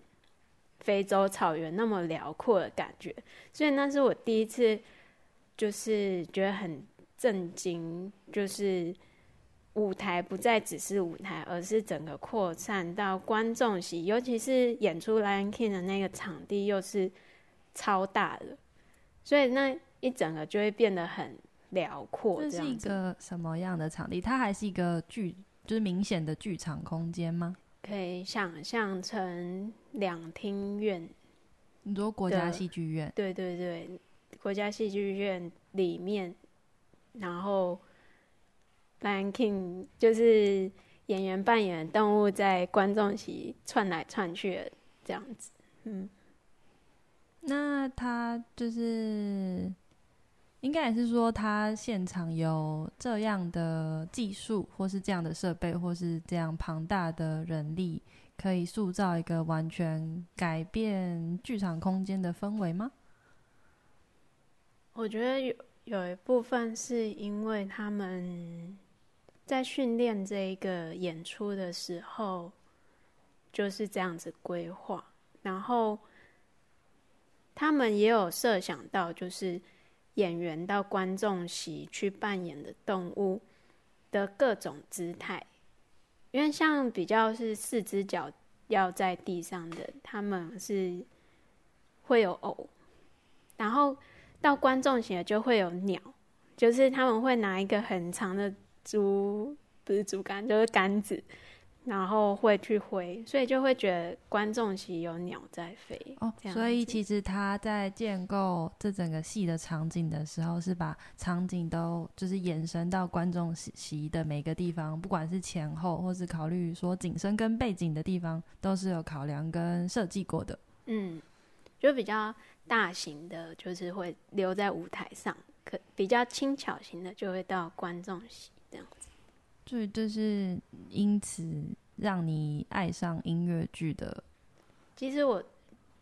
非洲草原那么辽阔的感觉，所以那是我第一次，就是觉得很震惊，就是舞台不再只是舞台，而是整个扩散到观众席，尤其是演出《Lion King》的那个场地又是超大的，所以那一整个就会变得很辽阔。这是一个什么样的场地？它还是一个剧？就是明显的剧场空间吗？可以想象成两厅院。你说国家戏剧院？对对对，国家戏剧院里面，然后《Lion King》就是演员扮演的动物在观众席窜来窜去的这样子。嗯，那他就是。应该也是说，他现场有这样的技术，或是这样的设备，或是这样庞大的人力，可以塑造一个完全改变剧场空间的氛围吗？我觉得有有一部分是因为他们在训练这一个演出的时候就是这样子规划，然后他们也有设想到，就是。演员到观众席去扮演的动物的各种姿态，因为像比较是四只脚要在地上的，他们是会有偶，然后到观众席就会有鸟，就是他们会拿一个很长的竹，不是竹竿，就是杆子。然后会去挥，所以就会觉得观众席有鸟在飞哦。所以其实他在建构这整个戏的场景的时候，是把场景都就是延伸到观众席的每个地方，不管是前后，或是考虑说景深跟背景的地方，都是有考量跟设计过的。嗯，就比较大型的，就是会留在舞台上；可比较轻巧型的，就会到观众席这样子。所以就是因此让你爱上音乐剧的。其实我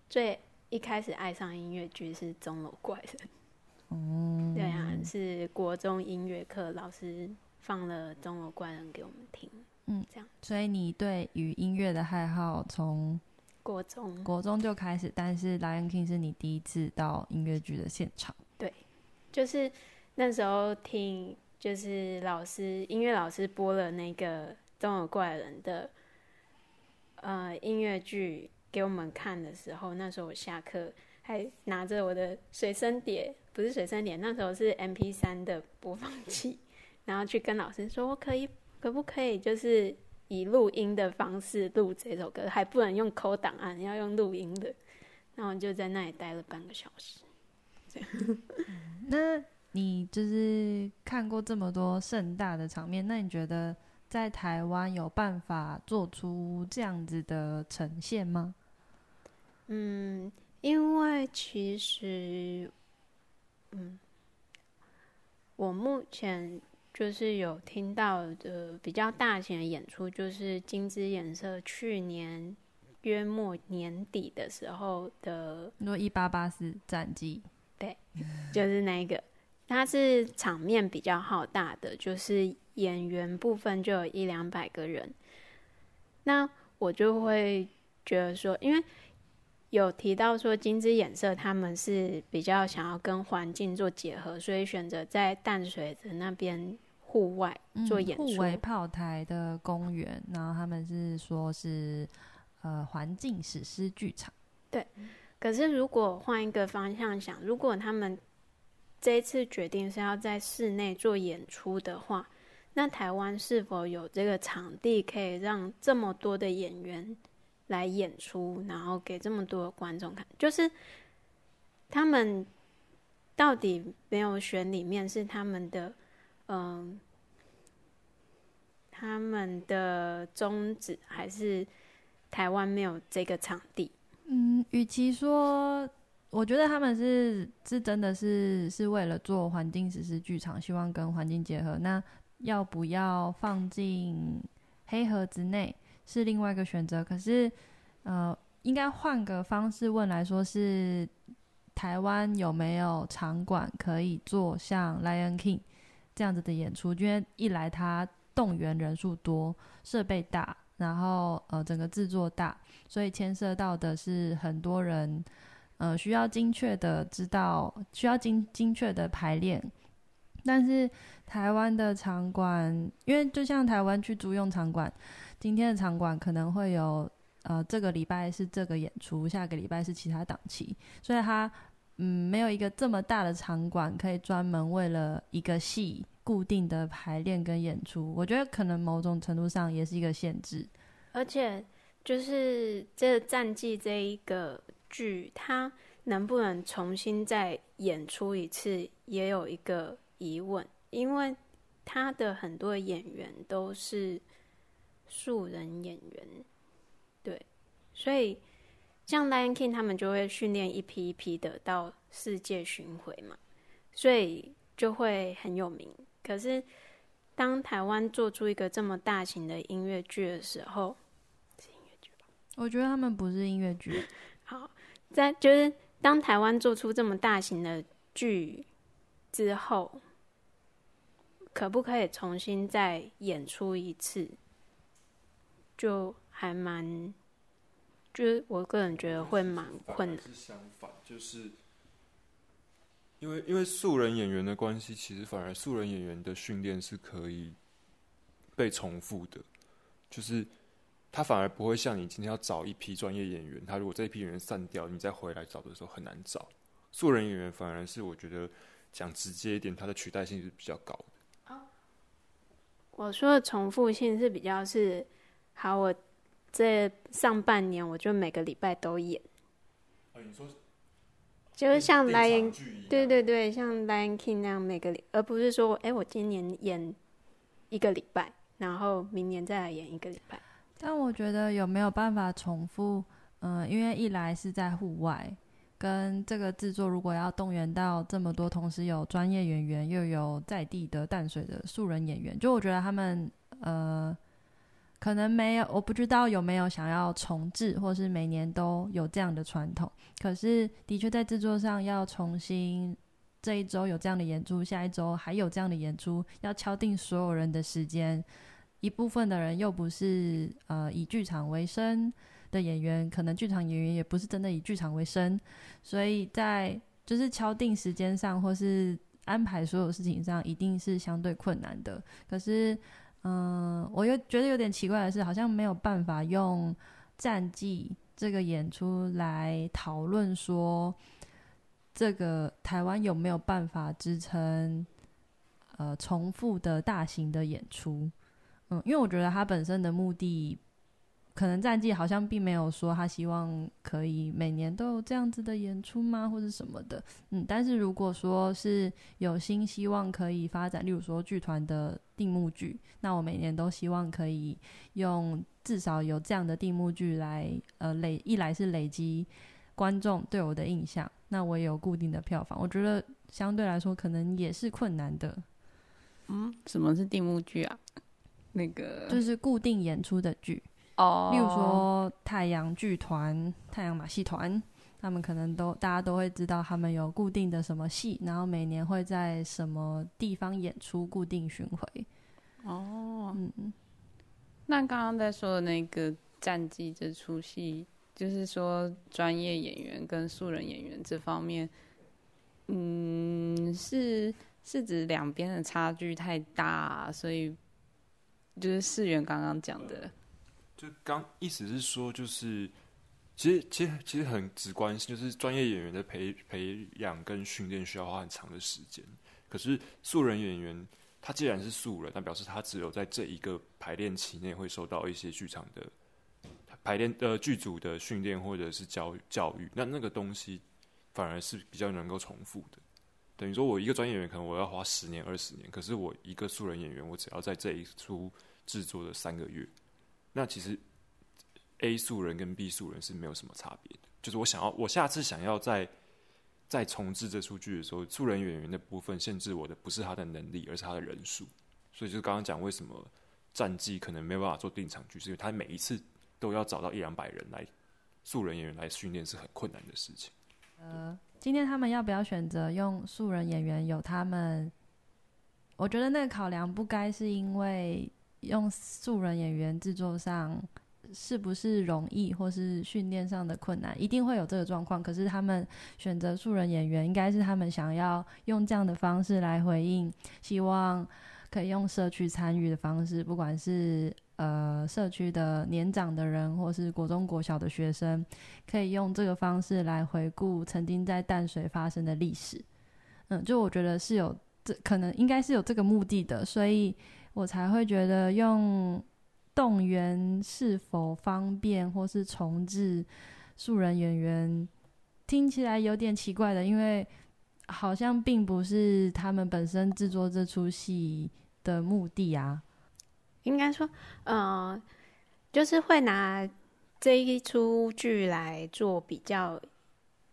最一开始爱上音乐剧是《钟楼怪人》。哦，对啊，是国中音乐课老师放了《钟楼怪人》给我们听。嗯，这样。所以你对于音乐的爱好从国中国中就开始，但是《Lion King》是你第一次到音乐剧的现场。对，就是那时候听。就是老师音乐老师播了那个《钟楼怪人》的呃音乐剧给我们看的时候，那时候我下课还拿着我的随身碟，不是随身碟，那时候是 MP3 的播放器，然后去跟老师说，我可以可不可以就是以录音的方式录这首歌，还不能用抠档案，要用录音的。然后就在那里待了半个小时。(laughs) 那你就是看过这么多盛大的场面，那你觉得在台湾有办法做出这样子的呈现吗？嗯，因为其实，嗯，我目前就是有听到的比较大型的演出，就是金枝演社去年约末年底的时候的，你说一八八四战机，对，就是那个，它是场面比较浩大的，就是演员部分就有一两百个人，那我就会觉得说，因为。有提到说，金枝演社他们是比较想要跟环境做结合，所以选择在淡水的那边户外做演出。炮台的公园，然后他们是说是呃环境史诗剧场。对，可是如果换一个方向想，如果他们这一次决定是要在室内做演出的话，那台湾是否有这个场地可以让这么多的演员？来演出，然后给这么多的观众看，就是他们到底没有选里面是他们的，嗯，他们的宗旨，还是台湾没有这个场地？嗯，与其说，我觉得他们是是真的是是为了做环境史诗剧场，希望跟环境结合。那要不要放进黑盒子内？是另外一个选择，可是，呃，应该换个方式问来说，是台湾有没有场馆可以做像《Lion King》这样子的演出？因为一来它动员人数多，设备大，然后呃整个制作大，所以牵涉到的是很多人，呃需要精确的知道，需要精精确的排练。但是台湾的场馆，因为就像台湾去租用场馆。今天的场馆可能会有，呃，这个礼拜是这个演出，下个礼拜是其他档期，所以它，嗯，没有一个这么大的场馆可以专门为了一个戏固定的排练跟演出。我觉得可能某种程度上也是一个限制。而且，就是这战绩这一个剧，它能不能重新再演出一次，也有一个疑问，因为他的很多演员都是。素人演员，对，所以像 Lion King 他们就会训练一批一批的到世界巡回嘛，所以就会很有名。可是当台湾做出一个这么大型的音乐剧的时候，音乐剧吧？我觉得他们不是音乐剧。好，在就是当台湾做出这么大型的剧之后，可不可以重新再演出一次？就还蛮，就是我个人觉得会蛮困难。是相反，就是因为因为素人演员的关系，其实反而素人演员的训练是可以被重复的，就是他反而不会像你今天要找一批专业演员，他如果这一批演员散掉，你再回来找的时候很难找。素人演员反而是我觉得讲直接一点，它的取代性是比较高的。我说的重复性是比较是。好，我这上半年我就每个礼拜都演。啊，你说，就是像 Lion，对对对，像 Lion King 那样每个礼，而不是说，哎、欸，我今年演一个礼拜，然后明年再来演一个礼拜。但我觉得有没有办法重复？嗯、因为一来是在户外，跟这个制作如果要动员到这么多，同时有专业演员，又有在地的淡水的素人演员，就我觉得他们呃。可能没有，我不知道有没有想要重置，或是每年都有这样的传统。可是，的确在制作上要重新，这一周有这样的演出，下一周还有这样的演出，要敲定所有人的时间。一部分的人又不是呃以剧场为生的演员，可能剧场演员也不是真的以剧场为生，所以在就是敲定时间上，或是安排所有事情上，一定是相对困难的。可是。嗯，我又觉得有点奇怪的是，好像没有办法用战绩这个演出来讨论说，这个台湾有没有办法支撑呃重复的大型的演出？嗯，因为我觉得他本身的目的。可能战绩好像并没有说他希望可以每年都有这样子的演出吗，或者什么的。嗯，但是如果说是有心希望可以发展，例如说剧团的定目剧，那我每年都希望可以用至少有这样的定目剧来，呃，累一来是累积观众对我的印象，那我也有固定的票房。我觉得相对来说可能也是困难的。嗯，什么是定目剧啊？那个就是固定演出的剧。哦，例如说太阳剧团、太阳马戏团，他们可能都大家都会知道，他们有固定的什么戏，然后每年会在什么地方演出，固定巡回。哦，嗯，那刚刚在说的那个战绩这出戏，就是说专业演员跟素人演员这方面，嗯，是是指两边的差距太大，所以就是市原刚刚讲的。就刚意思是说，就是其实其实其实很直观，就是专业演员的培培养跟训练需要花很长的时间。可是素人演员，他既然是素人，那表示他只有在这一个排练期内会受到一些剧场的排练呃剧组的训练或者是教教育，那那个东西反而是比较能够重复的。等于说我一个专业演员可能我要花十年二十年，可是我一个素人演员，我只要在这一出制作的三个月。那其实 A 素人跟 B 素人是没有什么差别的，就是我想要，我下次想要再再重制这出剧的时候，素人演员的部分限制我的不是他的能力，而是他的人数。所以就刚刚讲为什么战绩可能没有办法做定场剧，是因为他每一次都要找到一两百人来素人演员来训练是很困难的事情。呃，今天他们要不要选择用素人演员？有他们，我觉得那个考量不该是因为。用素人演员制作上是不是容易，或是训练上的困难，一定会有这个状况。可是他们选择素人演员，应该是他们想要用这样的方式来回应，希望可以用社区参与的方式，不管是呃社区的年长的人，或是国中国小的学生，可以用这个方式来回顾曾经在淡水发生的历史。嗯，就我觉得是有这可能，应该是有这个目的的，所以。我才会觉得用动员是否方便，或是重置素人演员，听起来有点奇怪的，因为好像并不是他们本身制作这出戏的目的啊。应该说，呃，就是会拿这一出剧来做比较，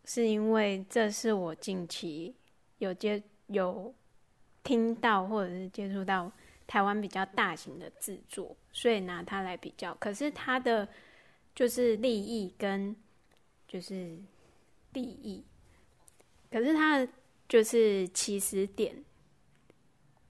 是因为这是我近期有接有听到或者是接触到。台湾比较大型的制作，所以拿它来比较。可是它的就是利益跟就是利益，可是它的就是起始点，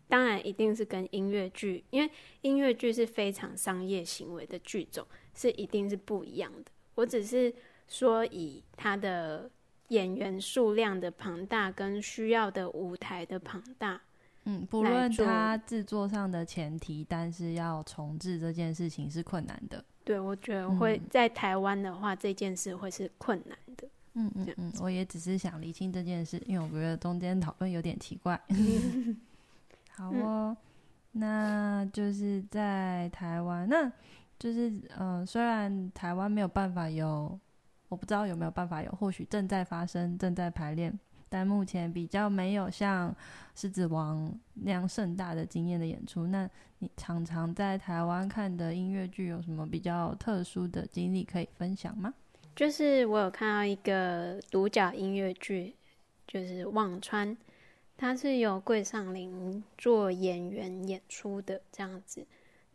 当然一定是跟音乐剧，因为音乐剧是非常商业行为的剧种，是一定是不一样的。我只是说以它的演员数量的庞大跟需要的舞台的庞大。嗯，不论它制作上的前提，但是要重置这件事情是困难的。对，我觉得会在台湾的话，嗯，这件事会是困难的。嗯嗯嗯，我也只是想厘清这件事，因为我觉得中间讨论有点奇怪。(laughs) 好哦，嗯，那就是在台湾，那就是嗯，呃，虽然台湾没有办法有，我不知道有没有办法有，或许正在发生，正在排练。但目前比较没有像《狮子王》那样盛大的经验的演出。那你常常在台湾看的音乐剧有什么比较特殊的经历可以分享吗？就是我有看到一个独角音乐剧，就是《忘川》，它是由桂尚林做演员演出的这样子。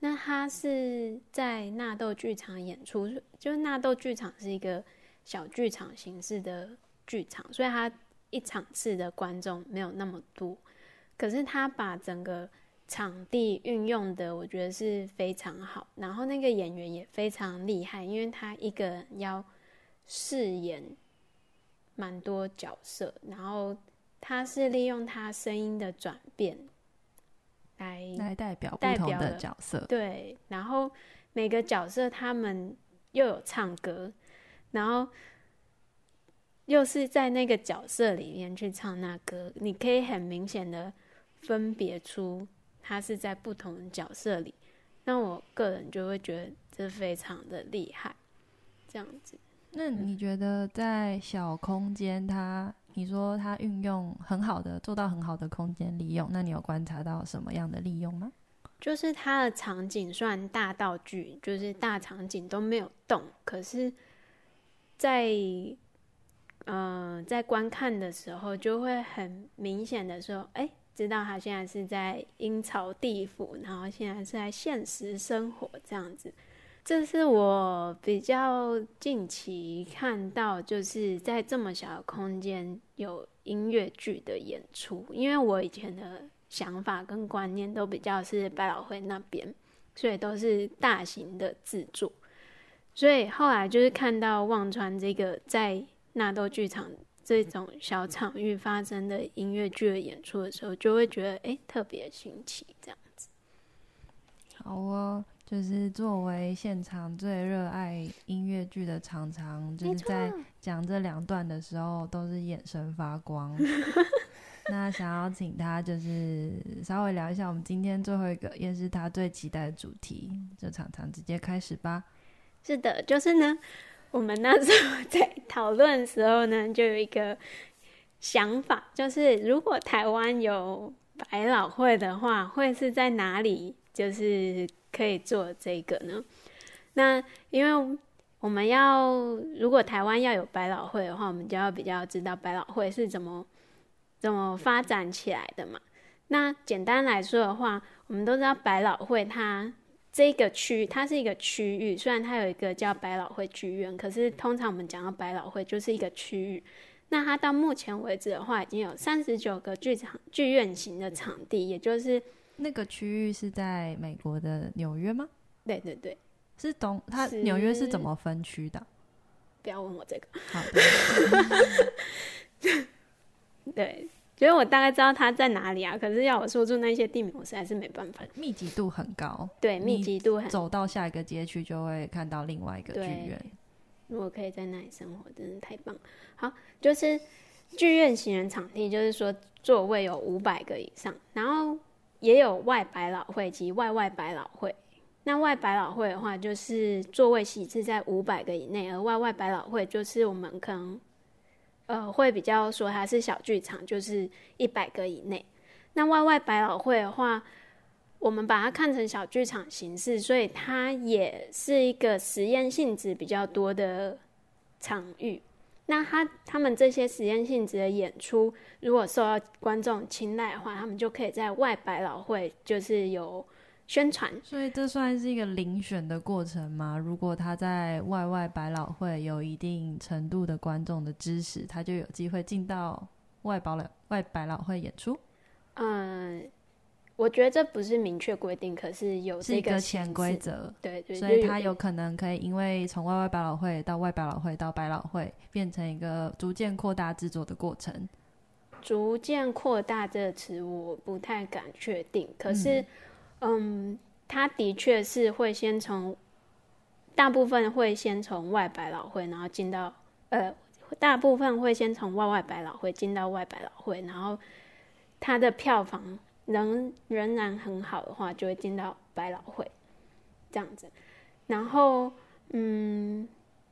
那它是在纳豆剧场演出，就是纳豆剧场是一个小剧场形式的剧场，所以它。一场次的观众没有那么多，可是他把整个场地运用的，我觉得是非常好。然后那个演员也非常厉害，因为他一个人要饰演蛮多角色，然后他是利用他声音的转变来来代表不同的角色。对，然后每个角色他们又有唱歌。然后又是在那个角色里面去唱那歌，你可以很明显的分别出他是在不同的角色里。那我个人就会觉得这非常的厉害，这样子。那你觉得在小空间，它你说它运用很好的，做到很好的空间利用，那你有观察到什么样的利用吗？就是它的场景算大道具，就是大场景都没有动，可是在，嗯在观看的时候，就会很明显的说，哎、知道他现在是在阴曹地府，然后现在是在现实生活这样子。这是我比较近期看到，就是在这么小的空间有音乐剧的演出。因为我以前的想法跟观念都比较是百老汇那边，所以都是大型的制作。所以后来就是看到忘川这个在纳豆剧场。这种小场域发生的音乐剧的演出的时候，就会觉得哎，特别新奇这样子。好哦，就是作为现场最热爱音乐剧的常常，就是在讲这两段的时候，都是眼神发光。(laughs) 那想要请他就是稍微聊一下我们今天最后一个，也是他最期待的主题，就常常直接开始吧。是的，就是呢。我们那时候在讨论的时候呢，就有一个想法，就是如果台湾有百老汇的话，会是在哪里？就是可以做这个呢？那因为我们要，如果台湾要有百老汇的话，我们就要比较知道百老汇是怎么怎么发展起来的嘛。那简单来说的话，我们都知道百老汇它。这个区它是一个区域，虽然它有一个叫百老汇剧院，可是通常我们讲到百老汇就是一个区域。那它到目前为止的话，已经有三十九个剧场剧院型的场地，也就是那个区域是在美国的纽约吗？对对对，是东它纽约是怎么分区的？不要问我这个。好的。(laughs) 对。所以我大概知道它在哪里啊，可是要我说出那些地名，我实在是没办法。密集度很高，对，密集度很高。走到下一个街区就会看到另外一个剧院。如果可以在那里生活，真的太棒。好，就是剧院型人场地，就是说座位有五百个以上，然后也有外百老汇及外外百老汇。那外百老汇的话，就是座位席次在五百个以内，而外外百老汇就是我们可能。呃，会比较说它是小剧场，就是一百个以内。那外外百老汇的话，我们把它看成小剧场形式，所以它也是一个实验性质比较多的场域。那他他们这些实验性质的演出，如果受到观众青睐的话，他们就可以在外百老汇，就是有。宣传，所以这算是一个遴选的过程吗？如果他在外外百老汇有一定程度的观众的支持，他就有机会进到外保了外百老汇演出。嗯，我觉得这不是明确规定，可是有这个，潜规则。对对，所以他有可能可以因为从外外百老汇到外百老汇到百老汇，变成一个逐渐扩大制作的过程。逐渐扩大这个词我不太敢确定，可是。嗯，他的确是会先从大部分会先从外百老汇，然后进到呃，大部分会先从外外百老汇进到外百老汇，然后他的票房仍仍然很好的话，就会进到百老汇这样子。然后，嗯，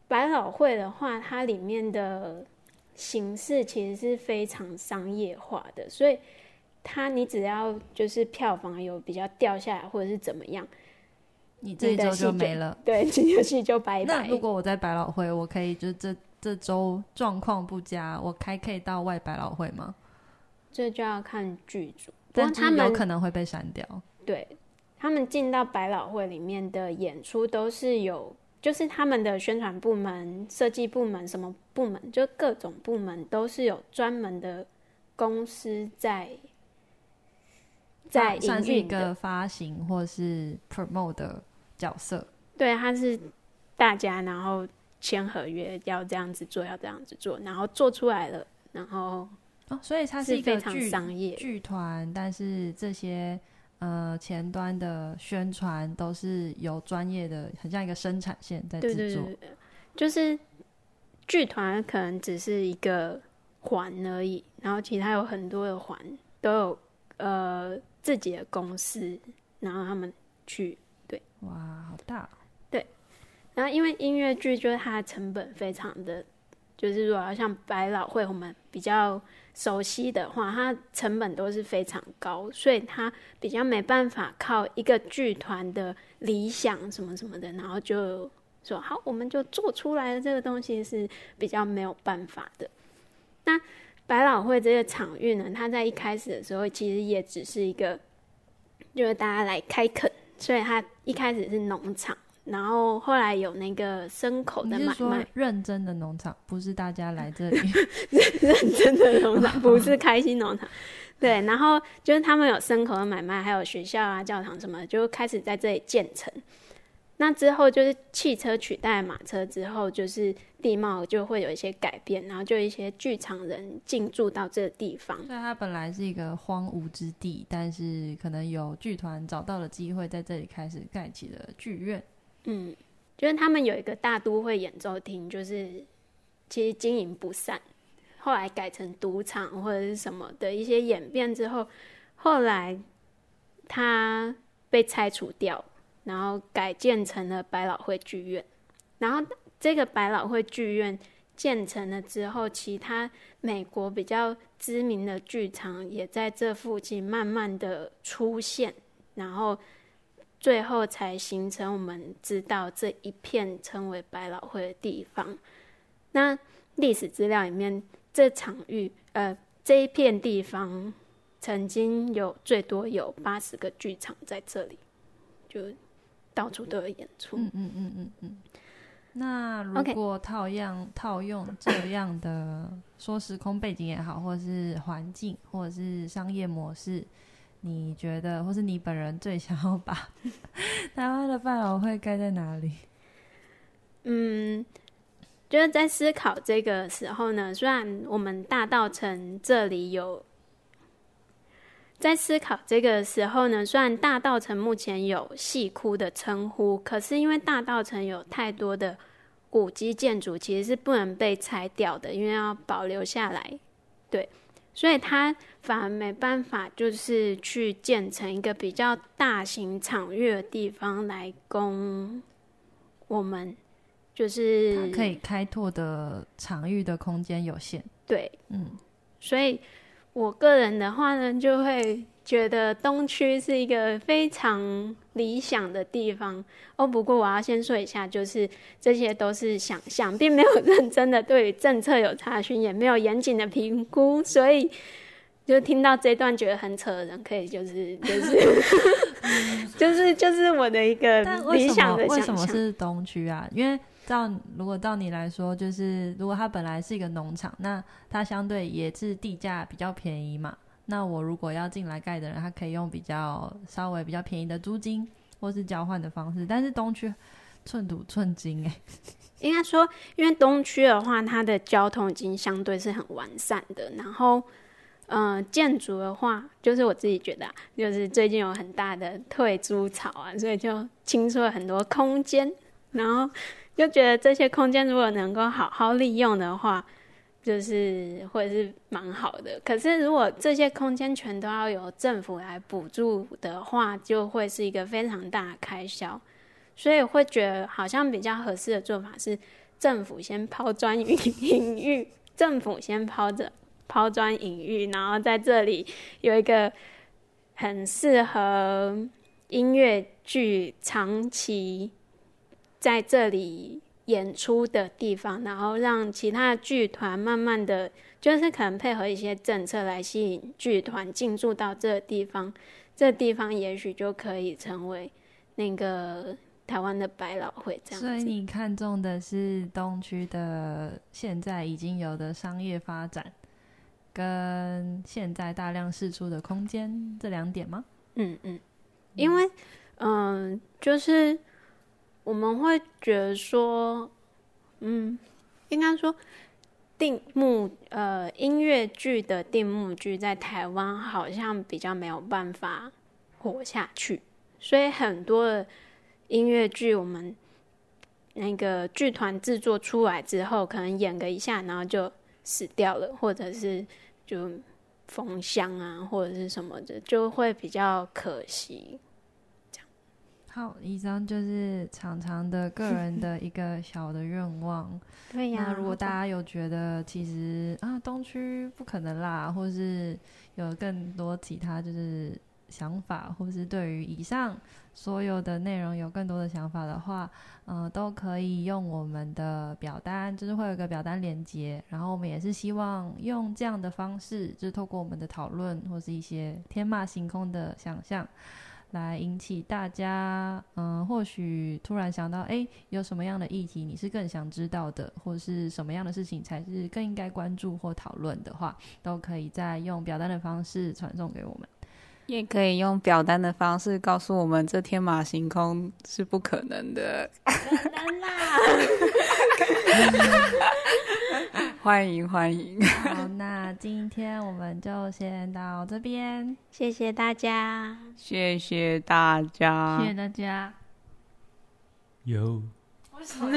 百老汇的话，它里面的形式其实是非常商业化的，所以。他，你只要就是票房有比较掉下来，或者是怎么样，你这一周就没了。对，这游戏就拜拜。那如果我在百老汇，我可以就这这周状况不佳，我开可以到外百老汇吗？这就要看剧组，但他们有可能会被删掉。对，他们进到百老汇里面的演出都是有，就是他们的宣传部门、设计部门、什么部门，就各种部门都是有专门的公司在。在算是一个发行或是 promote 的角色，对，他是大家，然后签合约要这样子做，要这样子做，然后做出来了，然后哦，所以它是一个非常商业剧团，但是这些呃前端的宣传都是有专业的，很像一个生产线在制作，对对对，就是剧团可能只是一个环而已，然后其他有很多的环都有呃自己的公司，然后他们去对，哇，好大，对，然后因为音乐剧就是它的成本非常的，就是如果要像百老汇我们比较熟悉的话，它成本都是非常高，所以它比较没办法靠一个剧团的理想什么什么的，然后就说好，我们就做出来的这个东西是比较没有办法的。那百老汇这个场域呢，它在一开始的时候其实也只是一个，就是大家来开垦，所以它一开始是农场。然后后来有那个牲口的买卖，是认真的农场，不是大家来这里 (laughs) 认真的农场，不是开心农场。对，然后就是他们有牲口的买卖，还有学校啊、教堂什么，就开始在这里建成。那之后就是汽车取代马车之后，就是地貌就会有一些改变，然后就一些剧场人进驻到这个地方。所以它本来是一个荒芜之地，但是可能有剧团找到了机会，在这里开始盖起了剧院。嗯，就是他们有一个大都会演奏厅，就是其实经营不善，后来改成赌场或者是什么的一些演变之后，后来它被拆除掉，然后改建成了百老汇剧院。然后这个百老汇剧院建成了之后，其他美国比较知名的剧场也在这附近慢慢的出现，然后。最后才形成我们知道这一片称为百老汇的地方。那历史资料里面，这场域呃这一片地方曾经有最多有八十个剧场在这里，就到处都有演出。嗯嗯嗯嗯嗯。那如果套样.套用这样的说时空背景也好，或者是环境，或者是商业模式。你觉得，或是你本人最想要把 (laughs) 台湾的百老会盖在哪里？嗯，就是在思考这个时候呢，虽然我们大道城这里有，在思考这个时候呢，虽然大道城目前有戏窟的称呼，可是因为大道城有太多的古迹建筑，其实是不能被拆掉的，因为要保留下来，对。所以它反而没办法，就是去建成一个比较大型场域的地方来供我们，就是它可以开拓的场域的空间有限。对，嗯，所以我个人的话呢，就会觉得东区是一个非常理想的地方哦。不过我要先说一下，就是这些都是想象，并没有认真的对于政策有查询，也没有严谨的评估，所以就听到这段觉得很扯的人，可以就是就是 (laughs) 就是就是我的一个理想的想象。为什么是东区啊？因为到如果照你来说，就是如果它本来是一个农场，那它相对也是地价比较便宜嘛。那我如果要进来盖的人，他可以用比较稍微比较便宜的租金，或是交换的方式。但是东区寸土寸金哎，(laughs) 应该说，因为东区的话，它的交通已经相对是很完善的。然后，嗯、建筑的话，就是我自己觉得、啊，就是最近有很大的退租潮啊，所以就清出了很多空间。然后就觉得这些空间如果能够好好利用的话。就是或者是蛮好的，可是如果这些空间全都要由政府来补助的话，就会是一个非常大的开销，所以会觉得好像比较合适的做法是政府先抛砖引引玉，政府先抛着抛砖引玉，然后在这里有一个很适合音乐剧长期在这里。演出的地方，然后让其他的剧团慢慢的，就是可能配合一些政策来吸引剧团进驻到这个地方，这地方也许就可以成为那个台湾的百老汇这样。所以你看中的是东区的现在已经有的商业发展，跟现在大量释出的空间这两点吗？嗯嗯，因为嗯、呃，就是。我们会觉得说，嗯，应该说定目呃音乐剧的定目剧在台湾好像比较没有办法活下去，所以很多的音乐剧我们那个剧团制作出来之后，可能演个一下，然后就死掉了，或者是就封箱啊，或者是什么的，就会比较可惜。好，以上就是常常的个人的一个小的愿望。(laughs) 对呀，那如果大家有觉得其实啊东区不可能啦，或是有更多其他就是想法，或是对于以上所有的内容有更多的想法的话，呃，都可以用我们的表单，就是会有一个表单连接。然后我们也是希望用这样的方式，就是透过我们的讨论或是一些天马行空的想象。来引起大家，嗯，或许突然想到，哎，有什么样的议题你是更想知道的，或是什么样的事情才是更应该关注或讨论的话，都可以再用表单的方式传送给我们，也可以用表单的方式告诉我们，这天马行空是不可能的，可能啦。欢迎欢迎，好，那今天我们就先到这边，谢谢大家，谢谢大家，谢谢大家，有。为什么？